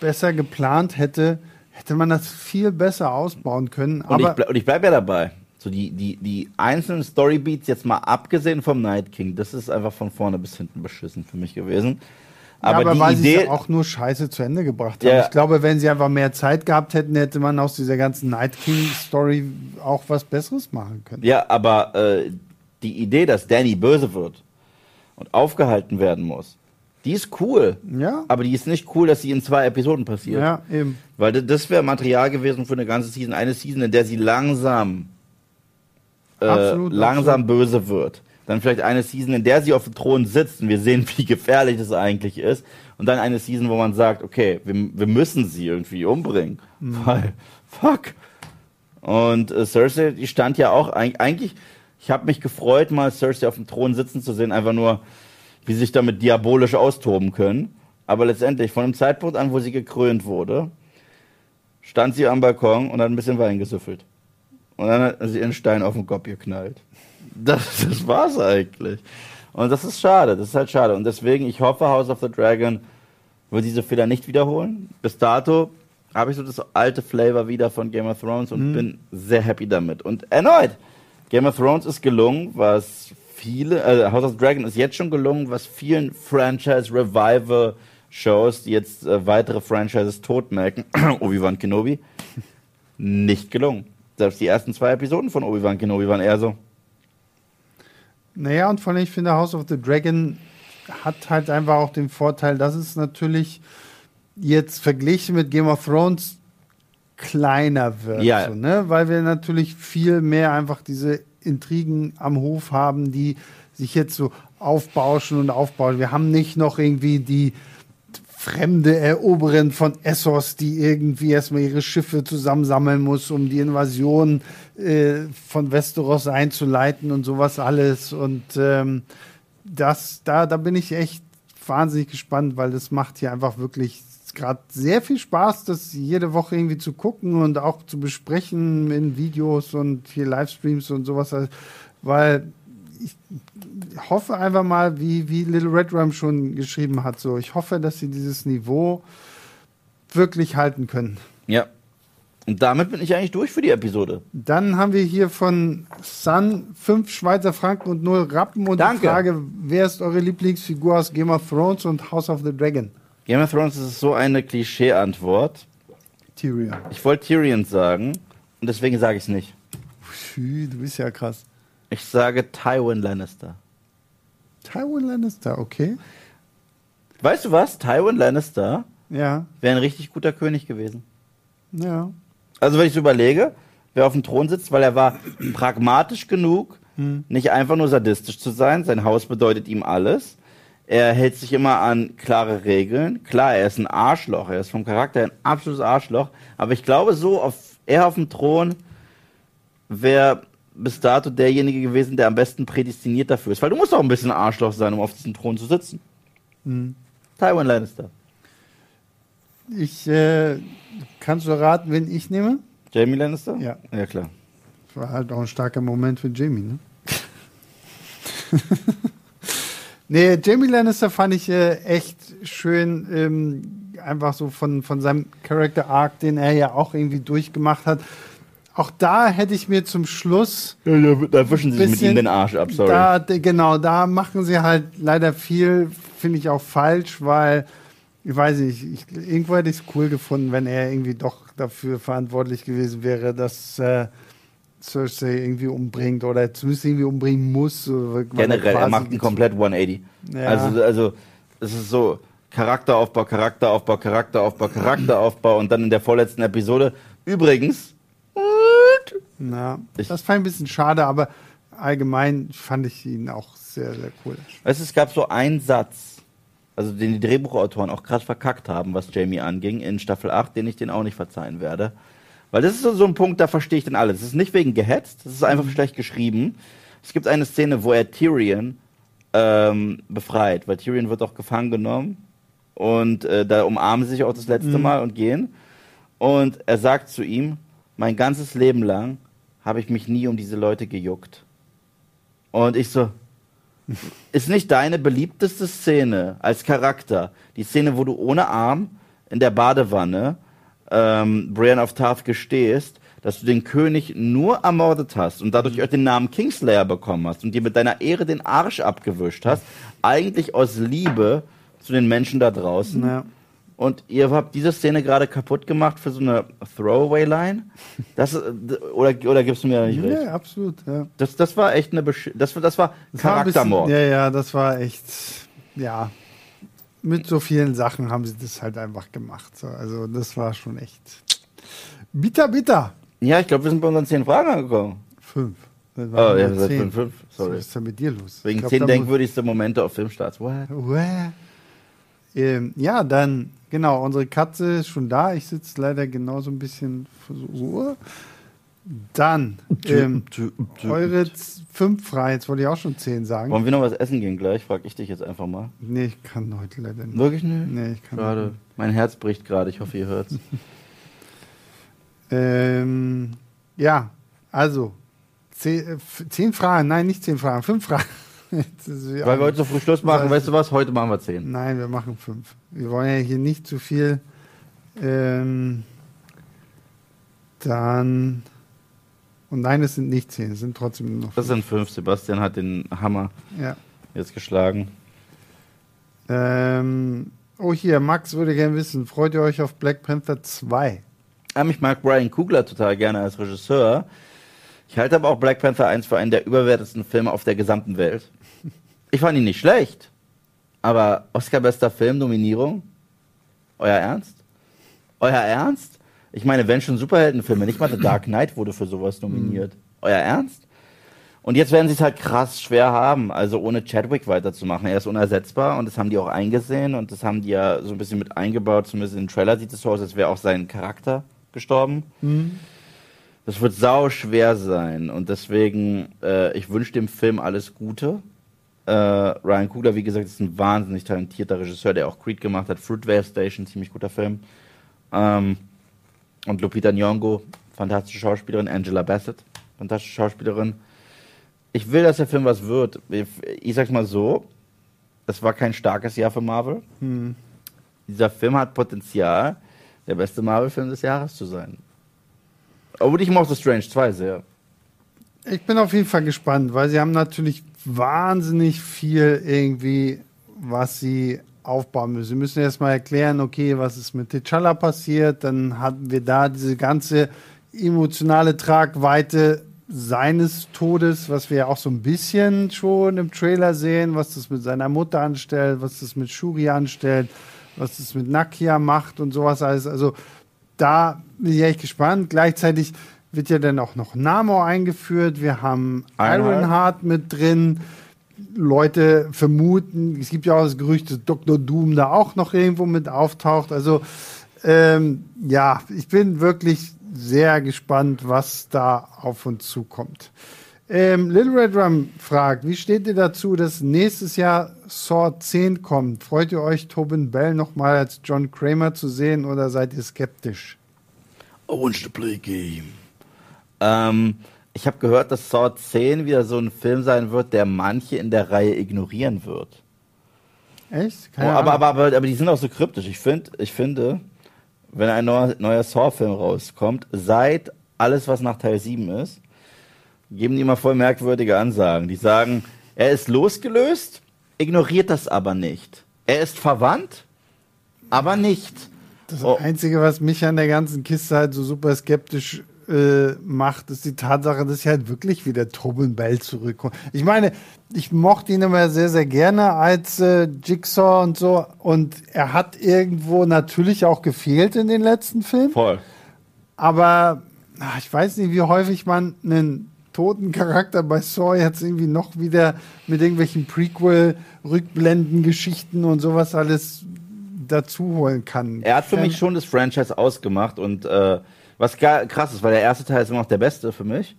besser geplant hätte, hätte man das viel besser ausbauen können. Und ich, Aber ble und ich bleibe ja dabei. So die, die, die einzelnen Storybeats, jetzt mal abgesehen vom Night King, das ist einfach von vorne bis hinten beschissen für mich gewesen. Aber, ja, aber die weil sie Idee. es auch nur scheiße zu Ende gebracht haben. Ja. Ich glaube, wenn sie einfach mehr Zeit gehabt hätten, hätte man aus dieser ganzen Night King Story auch was Besseres machen können. Ja, aber äh, die Idee, dass Danny böse wird und aufgehalten werden muss, die ist cool. Ja. Aber die ist nicht cool, dass sie in zwei Episoden passiert. Ja, eben. Weil das wäre Material gewesen für eine ganze Season. Eine Season, in der sie langsam, äh, Absolut, langsam böse wird. Dann vielleicht eine Season, in der sie auf dem Thron sitzt und wir sehen, wie gefährlich das eigentlich ist. Und dann eine Season, wo man sagt, okay, wir, wir müssen sie irgendwie umbringen. Mhm. Weil, fuck. Und äh, Cersei, die stand ja auch eig- eigentlich, ich habe mich gefreut, mal Cersei auf dem Thron sitzen zu sehen, einfach nur, wie sie sich damit diabolisch austoben können. Aber letztendlich, von dem Zeitpunkt an, wo sie gekrönt wurde, stand sie am Balkon und hat ein bisschen Wein gesüffelt. Und dann hat sie ihren Stein auf den Kopf geknallt. Das, das war's eigentlich. Und das ist schade, das ist halt schade. Und deswegen, ich hoffe, House of the Dragon wird diese Fehler nicht wiederholen. Bis dato habe ich so das alte Flavor wieder von Game of Thrones und bin sehr happy damit. Und erneut, Game of Thrones ist gelungen, was viele, äh, House of the Dragon ist jetzt schon gelungen, was vielen Franchise-Revival-Shows, die jetzt äh, weitere Franchises totmelken, <clears throat> Obi-Wan Kenobi, nicht gelungen. Selbst die ersten zwei Episoden von Obi-Wan Kenobi waren eher so. Naja, und vor allem, ich finde, House of the Dragon hat halt einfach auch den Vorteil, dass es natürlich jetzt verglichen mit Game of Thrones kleiner wird. Ja. So, ne? Weil wir natürlich viel mehr einfach diese Intrigen am Hof haben, die sich jetzt so aufbauschen und aufbauen. Wir haben nicht noch irgendwie die fremde Eroberin von Essos, die irgendwie erstmal ihre Schiffe zusammensammeln muss, um die Invasion äh, von Westeros einzuleiten und sowas alles. Und ähm, das, da, da bin ich echt wahnsinnig gespannt, weil das macht hier einfach wirklich gerade sehr viel Spaß, das jede Woche irgendwie zu gucken und auch zu besprechen in Videos und hier Livestreams und sowas, weil ich hoffe einfach mal, wie, wie Little Red Rum schon geschrieben hat, so ich hoffe, dass sie dieses Niveau wirklich halten können. Ja. Und damit bin ich eigentlich durch für die Episode. Dann haben wir hier von Sun fünf Schweizer Franken und null Rappen und Danke. die Frage, wer ist eure Lieblingsfigur aus Game of Thrones und House of the Dragon? Game of Thrones ist so eine Klischee-Antwort. Tyrion. Ich wollte Tyrion sagen und deswegen sage ich es nicht. Du bist ja krass. Ich sage Tywin Lannister. Tywin Lannister, okay. Weißt du was? Tywin Lannister Ja, wäre ein richtig guter König gewesen. ja. Also wenn ich so überlege, wer auf dem Thron sitzt, weil er war pragmatisch genug, nicht einfach nur sadistisch zu sein. Sein Haus bedeutet ihm alles. Er hält sich immer an klare Regeln. Klar, er ist ein Arschloch. Er ist vom Charakter ein absolutes Arschloch. Aber ich glaube, so auf, er auf dem Thron wäre bis dato derjenige gewesen, der am besten prädestiniert dafür ist. Weil du musst auch ein bisschen Arschloch sein, um auf diesem Thron zu sitzen. Tywin Lannister. Ich äh, kannst du raten, wen ich nehme? Jamie Lannister? Ja. Ja, klar. Das war halt auch ein starker Moment für Jamie, ne? <laughs> nee, Jamie Lannister fand ich äh, echt schön, ähm, einfach so von, von seinem Character Arc, den er ja auch irgendwie durchgemacht hat. Auch da hätte ich mir zum Schluss Ja, da, da wischen sie sich mit ihm den Arsch ab, sorry. Da, genau, da machen sie halt leider viel, finde ich auch falsch, weil, ich weiß nicht, ich, irgendwo hätte ich es cool gefunden, wenn er irgendwie doch dafür verantwortlich gewesen wäre, dass äh, Cersei irgendwie umbringt oder zumindest irgendwie umbringen muss. Generell, er macht einen komplett 180. Ja. Also, also, es ist so Charakteraufbau, Charakteraufbau, Charakteraufbau, Charakteraufbau und dann in der vorletzten Episode. Übrigens, Na, Ich- das fand ich ein bisschen schade, aber allgemein fand ich ihn auch sehr, sehr cool. weißt es gab so einen Satz, also den die Drehbuchautoren auch krass verkackt haben, was Jamie anging, in Staffel 8, den ich den auch nicht verzeihen werde. Weil das ist so, so ein Punkt, da verstehe ich dann alles. Es ist nicht wegen gehetzt, es ist einfach schlecht geschrieben. Es gibt eine Szene, wo er Tyrion ähm, befreit, weil Tyrion wird auch gefangen genommen und äh, da umarmen sie sich auch das letzte Mal und gehen. Und er sagt zu ihm, mein ganzes Leben lang habe ich mich nie um diese Leute gejuckt. Und ich so, ist nicht deine beliebteste Szene als Charakter die Szene, wo du ohne Arm in der Badewanne ähm, Brienne of Tarth gestehst, dass du den König nur ermordet hast und dadurch auch den Namen Kingslayer bekommen hast und dir mit deiner Ehre den Arsch abgewischt hast, eigentlich aus Liebe zu den Menschen da draußen. Ja. Und ihr habt diese Szene gerade kaputt gemacht für so eine Throwaway-Line? Das, oder, oder gibst du mir da nicht recht? Ja, absolut, ja. Das, das war echt eine Besch das, war- das war Das war ein bisschen- Charaktermord. Ja, ja, das war echt, ja. Mit so vielen Sachen haben sie das halt einfach gemacht. So, Also das war schon echt bitter, bitter. Ja, ich glaube, wir sind bei unseren zehn Fragen angekommen. Fünf. Oh, ja, seit zehn. fünf, fünf. Was Sorry. ist denn mit dir los? Wegen glaub, zehn denkwürdigste Momente auf Filmstarts. What? Uäh. Ähm, ja, dann, genau, unsere Katze ist schon da. Ich sitze leider genauso ein bisschen so. Dann, ähm, eure fünf Fragen, jetzt wollte ich auch schon zehn sagen. Wollen wir noch was essen gehen gleich? Frag ich dich jetzt einfach mal. Nee, ich kann heute leider nicht. Wirklich nicht? Nee, ich kann Schade. Mein Herz bricht gerade. Ich hoffe, ihr hört's. <laughs> Ähm, ja, also zehn, äh, zehn Fragen, nein, nicht zehn Fragen, fünf Fragen. Weil wir heute so früh Schluss machen, Das- weißt du was? Heute machen wir zehn. Nein, wir machen fünf. Wir wollen ja hier nicht zu viel. Ähm, dann. Und nein, es sind nicht zehn, es sind trotzdem noch Das sind fünf. Sebastian hat den Hammer Ja. jetzt geschlagen. Ähm, oh, hier, Max würde gerne wissen, freut ihr euch auf Black Panther 2? Ähm, ich mag Brian Kugler total gerne als Regisseur. Ich halte aber auch Black Panther 1 für einen der überwertesten Filme auf der gesamten Welt. Ich fand ihn nicht schlecht, aber Oscar-bester Film-Nominierung? Euer Ernst? Euer Ernst? Ich meine, wenn schon Superheldenfilme, nicht mal The Dark Knight wurde für sowas nominiert. Euer Ernst? Und jetzt werden sie es halt krass schwer haben, also ohne Chadwick weiterzumachen. Er ist unersetzbar und das haben die auch eingesehen und das haben die ja so ein bisschen mit eingebaut. Zumindest im Trailer sieht es so aus, als wäre auch sein Charakter gestorben. Das wird sau schwer sein und deswegen, äh, ich wünsche dem Film alles Gute. Äh, Ryan Coogler, wie gesagt, ist ein wahnsinnig talentierter Regisseur, der auch Creed gemacht hat. Fruitvale Station, ziemlich guter Film. Ähm, und Lupita Nyong'o, fantastische Schauspielerin. Angela Bassett, fantastische Schauspielerin. Ich will, dass der Film was wird. Ich, ich sag's mal so, es war kein starkes Jahr für Marvel. Dieser Film hat Potenzial, der beste Marvel-Film des Jahres zu sein. Aber ich mochte Strange 2 sehr. Ich bin auf jeden Fall gespannt, weil sie haben natürlich wahnsinnig viel irgendwie, was sie aufbauen müssen. Sie müssen erstmal erklären, okay, was ist mit T'Challa passiert, dann hatten wir da diese ganze emotionale Tragweite seines Todes, was wir ja auch so ein bisschen schon im Trailer sehen, was das mit seiner Mutter anstellt, was das mit Shuri anstellt, was es mit Nakia macht und sowas alles. Also da bin ich echt gespannt. Gleichzeitig wird ja dann auch noch Namor eingeführt. Wir haben Ironheart. Mit drin. Leute vermuten, es gibt ja auch das Gerücht, dass Dr. Doom da auch noch irgendwo mit auftaucht. Also ähm, ja, ich bin wirklich sehr gespannt, was da auf uns zukommt. Ähm, Little Red Rum fragt, wie steht ihr dazu, dass nächstes Jahr Saw 10 kommt? Freut ihr euch, Tobin Bell nochmal als John Kramer zu sehen oder seid ihr skeptisch? I want you to play a game. Ähm, ich habe gehört, dass Saw 10 wieder so ein Film sein wird, der manche in der Reihe ignorieren wird. Echt? Oh, aber, aber, aber, aber die sind auch so kryptisch. Ich, find, ich finde, wenn ein neuer, neuer Saw-Film rauskommt, seit alles, was nach Teil 7 ist, geben die immer voll merkwürdige Ansagen. Die sagen, er ist losgelöst, ignoriert das aber nicht. Er ist verwandt, aber nicht. Das Oh. Einzige, was mich an der ganzen Kiste halt so super skeptisch äh, macht, ist die Tatsache, dass hier halt wirklich wieder Tobin Bell zurückkommt. Ich meine, ich mochte ihn immer sehr, sehr gerne als äh, Jigsaw und so. Und er hat irgendwo natürlich auch gefehlt in den letzten Filmen. Voll. Aber ach, ich weiß nicht, wie häufig man einen toten Charakter bei Saw jetzt irgendwie noch wieder mit irgendwelchen Prequel-Rückblenden, Geschichten und sowas alles dazu holen kann. Er hat für mich schon das Franchise ausgemacht und äh, was krass ist, weil der erste Teil ist immer noch der beste für mich.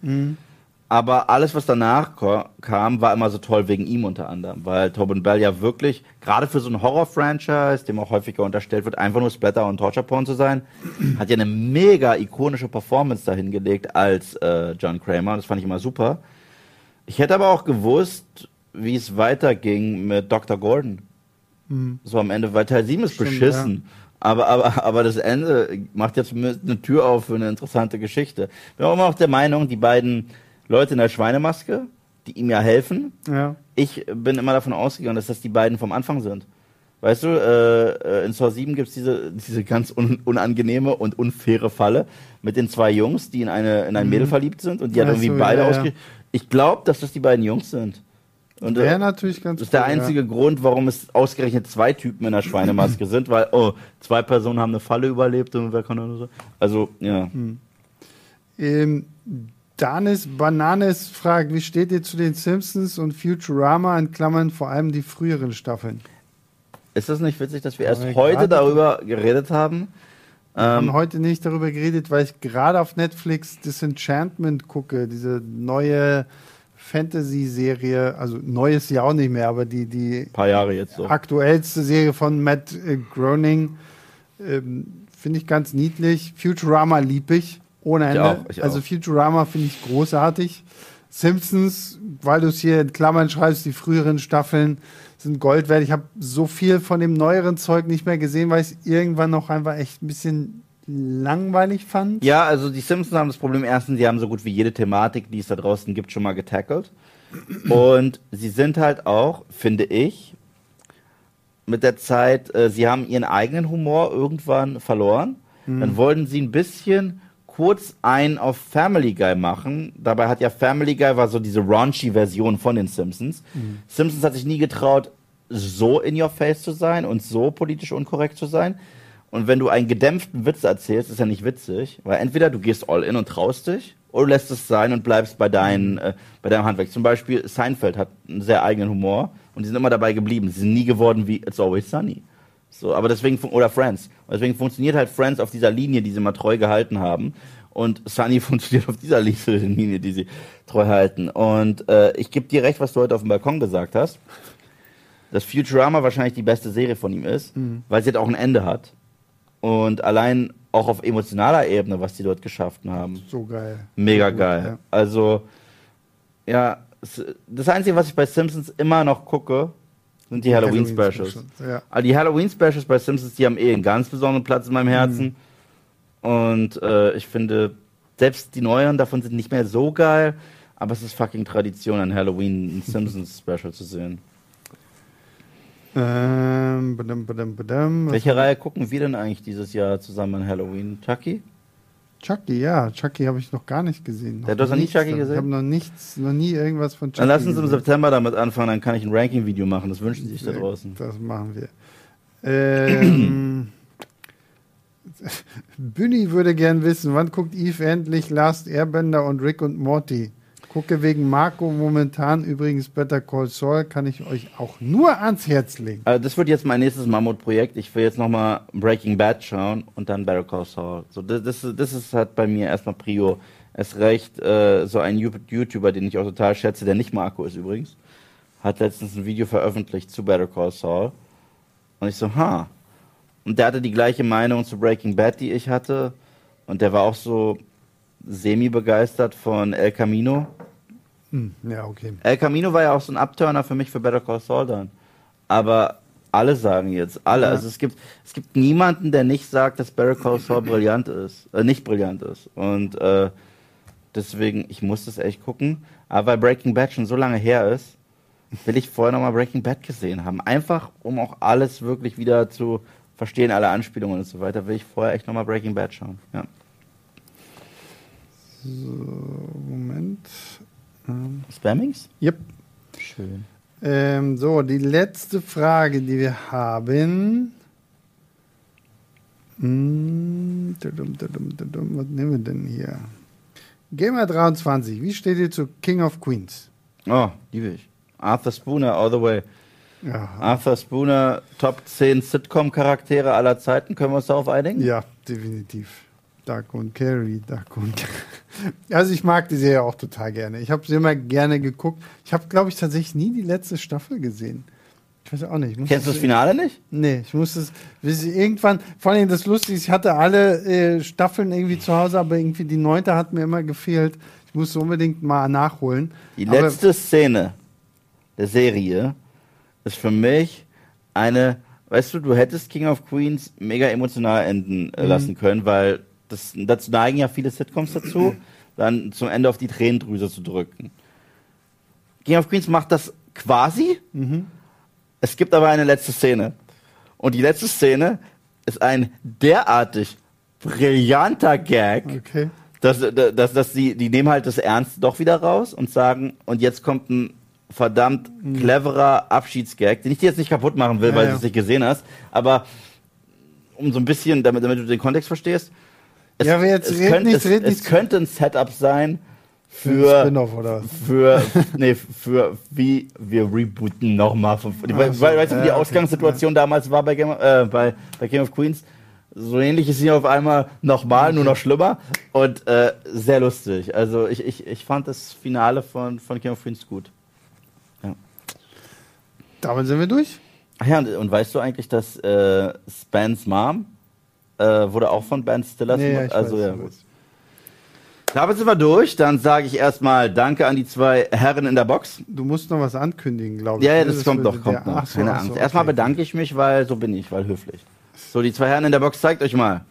Aber alles, was danach kam, war immer so toll wegen ihm unter anderem, weil Tobin Bell ja wirklich, gerade für so ein Horror-Franchise, dem auch häufiger unterstellt wird, einfach nur Splatter und Torture-Porn zu sein, hat ja eine mega ikonische Performance dahingelegt als äh, John Kramer. Das fand ich immer super. Ich hätte aber auch gewusst, wie es weiterging mit Dr. Gordon. So am Ende, weil Teil 7 ist Stimmt, beschissen. Aber, aber, aber das Ende macht ja zumindest eine Tür auf für eine interessante Geschichte. Bin auch immer noch der Meinung, die beiden Leute in der Schweinemaske, die ihm ja helfen, Ja. ich bin immer davon ausgegangen, dass das die beiden vom Anfang sind. Weißt du, äh, in Saw 7 gibt's diese, diese ganz un unangenehme und unfaire Falle mit den zwei Jungs, die in, eine, in ein Mädel verliebt sind und die hat irgendwie so, beide ja, ja. ausge... Ich glaube, dass das die beiden Jungs sind. Und, äh, Wäre natürlich ganz das ist der cool, einzige Grund, warum es ausgerechnet zwei Typen in der Schweinemaske <laughs> sind, weil, oh, zwei Personen haben eine Falle überlebt und wer kann nur so. Also, ja. Ja. Ähm, Danis Bananes fragt, wie steht ihr zu den Simpsons und Futurama in Klammern vor allem die früheren Staffeln? Ist das nicht witzig, dass wir erst heute darüber geredet haben? Wir haben Ähm, heute nicht darüber geredet, weil ich gerade auf Netflix Disenchantment gucke, diese neue Fantasy-Serie, also neues ja auch nicht mehr, aber die, die paar Jahre jetzt so. aktuellste Serie von Matt äh, Groening. Ähm, finde ich ganz niedlich. Futurama lieb ich ohne Ende. auch, ich auch. Also Futurama finde ich großartig. Simpsons, weil du es hier in Klammern schreibst, die früheren Staffeln sind Gold wert. Ich habe so viel von dem neueren Zeug nicht mehr gesehen, weil ich es irgendwann noch einfach echt ein bisschen langweilig fand. Ja, also die Simpsons haben das Problem erstens, die haben so gut wie jede Thematik, die es da draußen gibt, schon mal getackelt. Und sie sind halt auch, finde ich, mit der Zeit, äh, sie haben ihren eigenen Humor irgendwann verloren. Dann wollten sie ein bisschen kurz ein auf Family Guy machen. Dabei hat ja Family Guy war so diese raunchy Version von den Simpsons. Simpsons hat sich nie getraut, so in your face zu sein und so politisch unkorrekt zu sein. Und wenn du einen gedämpften Witz erzählst, ist ja nicht witzig, weil entweder du gehst all in und traust dich, oder du lässt es sein und bleibst bei, deinen, äh, bei deinem Handwerk. Zum Beispiel Seinfeld hat einen sehr eigenen Humor und die sind immer dabei geblieben. Sie sind nie geworden wie It's Always Sunny. So, aber deswegen, oder Friends. Und deswegen funktioniert halt Friends auf dieser Linie, die sie mal treu gehalten haben. Und Sunny <laughs> funktioniert auf dieser Linie, die sie treu halten. Und äh, ich gebe dir recht, was du heute auf dem Balkon gesagt hast. Dass Futurama wahrscheinlich die beste Serie von ihm ist, weil sie halt auch ein Ende hat. Und allein auch auf emotionaler Ebene, was die dort geschafft haben. So geil. Mega gut, geil. ja. Also, ja, das Einzige, was ich bei Simpsons immer noch gucke, sind die Halloween-Specials. Ja. Also die Halloween-Specials bei Simpsons, die haben eh einen ganz besonderen Platz in meinem Herzen. Und äh, ich finde, selbst die neueren davon sind nicht mehr so geil, aber es ist fucking Tradition, an Halloween ein Simpsons-Special zu sehen. Ähm, badum, badum, badum. Welche Reihe gucken wir denn eigentlich dieses Jahr zusammen an Halloween? Chucky? Chucky, ja. Chucky habe ich noch gar nicht gesehen. Ja, du hast noch nie Chucky gesehen? Ich habe noch nichts, noch nie irgendwas von Chucky Dann lass uns im. September damit anfangen, dann kann ich ein Ranking-Video machen, das wünschen sich da draußen. Das machen wir. Ähm, <clears throat> Günni würde gern wissen, wann guckt Eve endlich Last Airbender und Rick und Morty? Gucke wegen Marco momentan übrigens Better Call Saul, kann ich euch auch nur ans Herz legen. Also das wird jetzt mein nächstes Mammutprojekt. Ich will jetzt nochmal Breaking Bad schauen und dann Better Call Saul. So, das, das, das ist halt bei mir erstmal Prio. Es recht, äh, so ein YouTuber, den ich auch total schätze, der nicht Marco ist übrigens, hat letztens ein Video veröffentlicht zu Better Call Saul. Und ich so, ha. Und der hatte die gleiche Meinung zu Breaking Bad, die ich hatte. Und der war auch so semi-begeistert von El Camino. Hm, ja, okay. El Camino war ja auch so ein Upturner für mich für Better Call Saul dann. Aber alle sagen jetzt, alle. Ja. Also es gibt, es gibt niemanden, der nicht sagt, dass Better Call Saul brillant ist, äh, nicht brillant ist. Und äh, deswegen, ich muss das echt gucken. Aber weil Breaking Bad schon so lange her ist, will ich vorher nochmal Breaking Bad gesehen haben. Einfach, um auch alles wirklich wieder zu verstehen, alle Anspielungen und so weiter, will ich vorher echt nochmal Breaking Bad schauen. Ja. Moment. Ähm, Spammings? yep. Schön. Ähm, so, die letzte Frage, die wir haben. Hm, was nehmen wir denn hier? Gamer23, wie steht ihr zu King of Queens? Oh, liebe ich. Arthur Spooner, all the way. Ja, Arthur Spooner, Top 10 Sitcom-Charaktere aller Zeiten. Können wir uns darauf einigen? ja definitiv. Duck und Carrie, Duck und <laughs> Also ich mag die Serie auch total gerne. Ich habe sie immer gerne geguckt. Ich habe, glaube ich, tatsächlich nie die letzte Staffel gesehen. Ich weiß auch nicht. Ich muss Kennst du das Finale nicht? Nee, ich muss es irgendwann, vor allem das Lustige, ist, ich hatte alle äh, Staffeln irgendwie zu Hause, aber irgendwie die neunte hat mir immer gefehlt. Ich musste unbedingt mal nachholen. Die aber, letzte Szene der Serie ist für mich eine, weißt du, du hättest King of Queens mega emotional enden äh, lassen können, weil das, dazu neigen ja viele Sitcoms dazu, dann zum Ende auf die Tränendrüse zu drücken. King of Queens macht das quasi. Es gibt aber eine letzte Szene. Und die letzte Szene ist ein derartig brillanter Gag, Okay. dass, dass, dass die, die nehmen halt das Ernst doch wieder raus und sagen, und jetzt kommt ein verdammt cleverer Abschiedsgag, den ich dir jetzt nicht kaputt machen will, Ja, weil ja. du es nicht gesehen hast, aber um so ein bisschen, damit, damit du den Kontext verstehst, es, Ja, aber jetzt es, red könnte, nicht, es, red es könnte ein Setup sein Für Spin-off oder für, nee, für wie wir rebooten nochmal. So, weißt du, wie die ja, okay, Ausgangssituation damals war bei, Game, äh, bei, bei King of Queens? So ähnlich ist hier auf einmal nochmal, nur noch schlimmer und äh, sehr lustig. Also ich, ich, ich fand das Finale von, von King of Queens gut. Damit sind wir durch. Ach ja, und, und weißt du eigentlich, dass äh, Spans Mom äh, wurde auch von Ben Stiller Nee, ja, Also weiß, ja, gut. Damit sind wir durch. Dann sage ich erstmal Danke an die zwei Herren in der Box. Du musst noch was ankündigen, glaube ich. Ja, ja, ne? das, kommt würde doch, kommt noch. ach so, Keine ach Angst. so, Erstmal okay. bedanke ich mich, weil so bin ich, weil höflich. So, die zwei Herren in der Box, zeigt euch mal.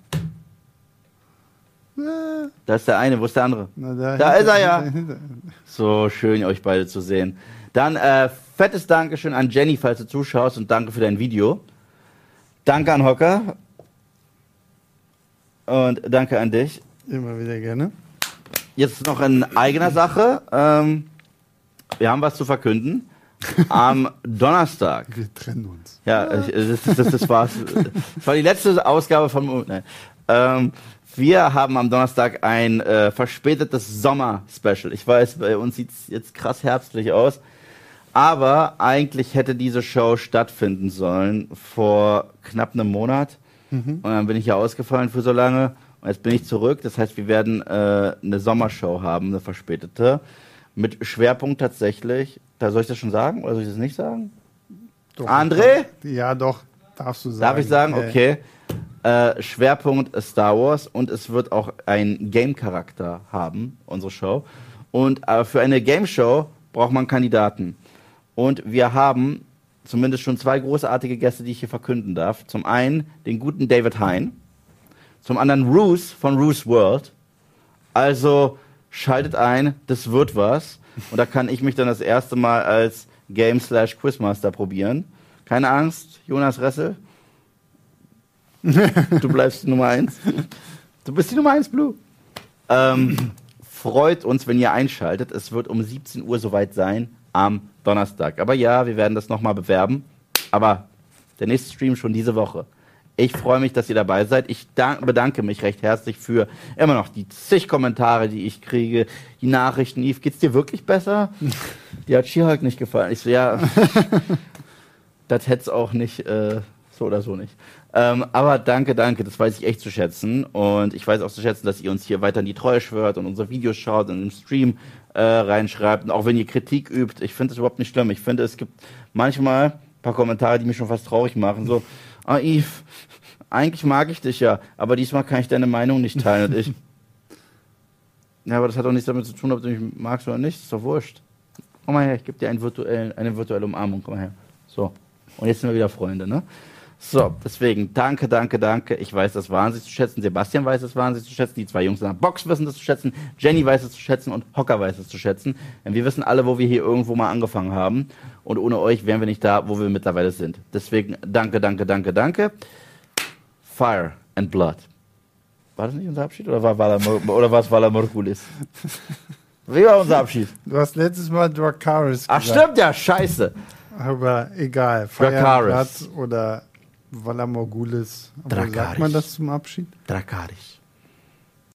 Da ist der eine, wo ist der andere? na, da Da hinter- ist er ja. hinter- <laughs> hinter- So schön, euch beide zu sehen. Dann äh, fettes Dankeschön an Jenny, falls du zuschaust und danke für dein Video. Danke an Hocker. Und danke an dich. Immer wieder gerne. Jetzt noch in eigener Sache. Ähm, wir haben was zu verkünden. Am <laughs> Donnerstag. Wir trennen uns. Ja, ich, das, das, das war's. Das war die letzte Ausgabe von. Nein. Ähm, wir haben am Donnerstag ein äh, verspätetes Sommer-Special. Ich weiß, bei uns sieht's jetzt krass herbstlich aus. Aber eigentlich hätte diese Show stattfinden sollen vor knapp einem Monat. Und dann bin ich ja ausgefallen für so lange. Und jetzt bin ich zurück. Das heißt, wir werden äh, eine Sommershow haben, eine verspätete. Mit Schwerpunkt tatsächlich. Da soll ich das schon sagen oder soll ich das nicht sagen? Doch, André? Ja, doch. Darfst du sagen. Darf ich sagen? Okay. Äh, Schwerpunkt Star Wars und es wird auch ein Game-Charakter haben, unsere Show. Und äh, für eine Game-Show braucht man Kandidaten. Und wir haben zumindest schon zwei großartige Gäste, die ich hier verkünden darf. Zum einen den guten David Hein, zum anderen Roos von Roos World. Also schaltet ein, das wird was. Und da kann ich mich dann das erste Mal als Game slash Quizmaster probieren. Keine Angst, Jonas Ressel. <laughs> Du bleibst die Nummer eins. Du bist die Nummer eins, Blue. Ähm, freut uns, wenn ihr einschaltet. Es wird um 17 Uhr soweit sein am Donnerstag. Aber ja, wir werden das nochmal bewerben. Aber Der nächste Stream schon diese Woche. Ich freue mich, dass ihr dabei seid. Ich bedanke mich recht herzlich für immer noch die zig Kommentare, die ich kriege, die Nachrichten. Yves, geht's dir wirklich besser? <laughs> Die hat She-Hulk nicht gefallen. Ich so, ja, <laughs> das hätte es auch nicht, äh, so oder so nicht. Ähm, aber danke, danke, das weiß ich echt zu schätzen. Und ich weiß auch zu schätzen, dass ihr uns hier weiter in die Treue schwört und unsere Videos schaut und im Stream äh, reinschreibt. Und auch wenn ihr Kritik übt, ich finde das überhaupt nicht schlimm. Ich finde, es gibt manchmal ein paar Kommentare, die mich schon fast traurig machen. So, ah, Yves, eigentlich mag ich dich ja, aber diesmal kann ich deine Meinung nicht teilen. Und ich, <laughs> ja, aber das hat doch nichts damit zu tun, ob du mich magst oder nicht. ist doch wurscht. Komm mal her, ich gebe dir einen virtuellen, eine virtuelle Umarmung. Komm mal her. So. Und jetzt sind wir wieder Freunde, ne? So, deswegen danke, danke, danke. Ich weiß das wahnsinnig zu schätzen. Sebastian weiß es wahnsinnig zu schätzen. Die zwei Jungs in der Box wissen das zu schätzen. Jenny weiß es zu schätzen und Hocker weiß es zu schätzen. Denn wir wissen alle, wo wir hier irgendwo mal angefangen haben. Und ohne euch wären wir nicht da, wo wir mittlerweile sind. Deswegen danke, danke, danke, danke. Fire and Blood. War das nicht unser Abschied oder war, <laughs> oder war es Vala Morgulis? Wie war unser Abschied? Du hast letztes Mal Dracaris gesagt. Ach stimmt ja, scheiße. Aber egal. Dracaris. oder Valamorgulis. Sagt man das zum Abschied? Dracaris.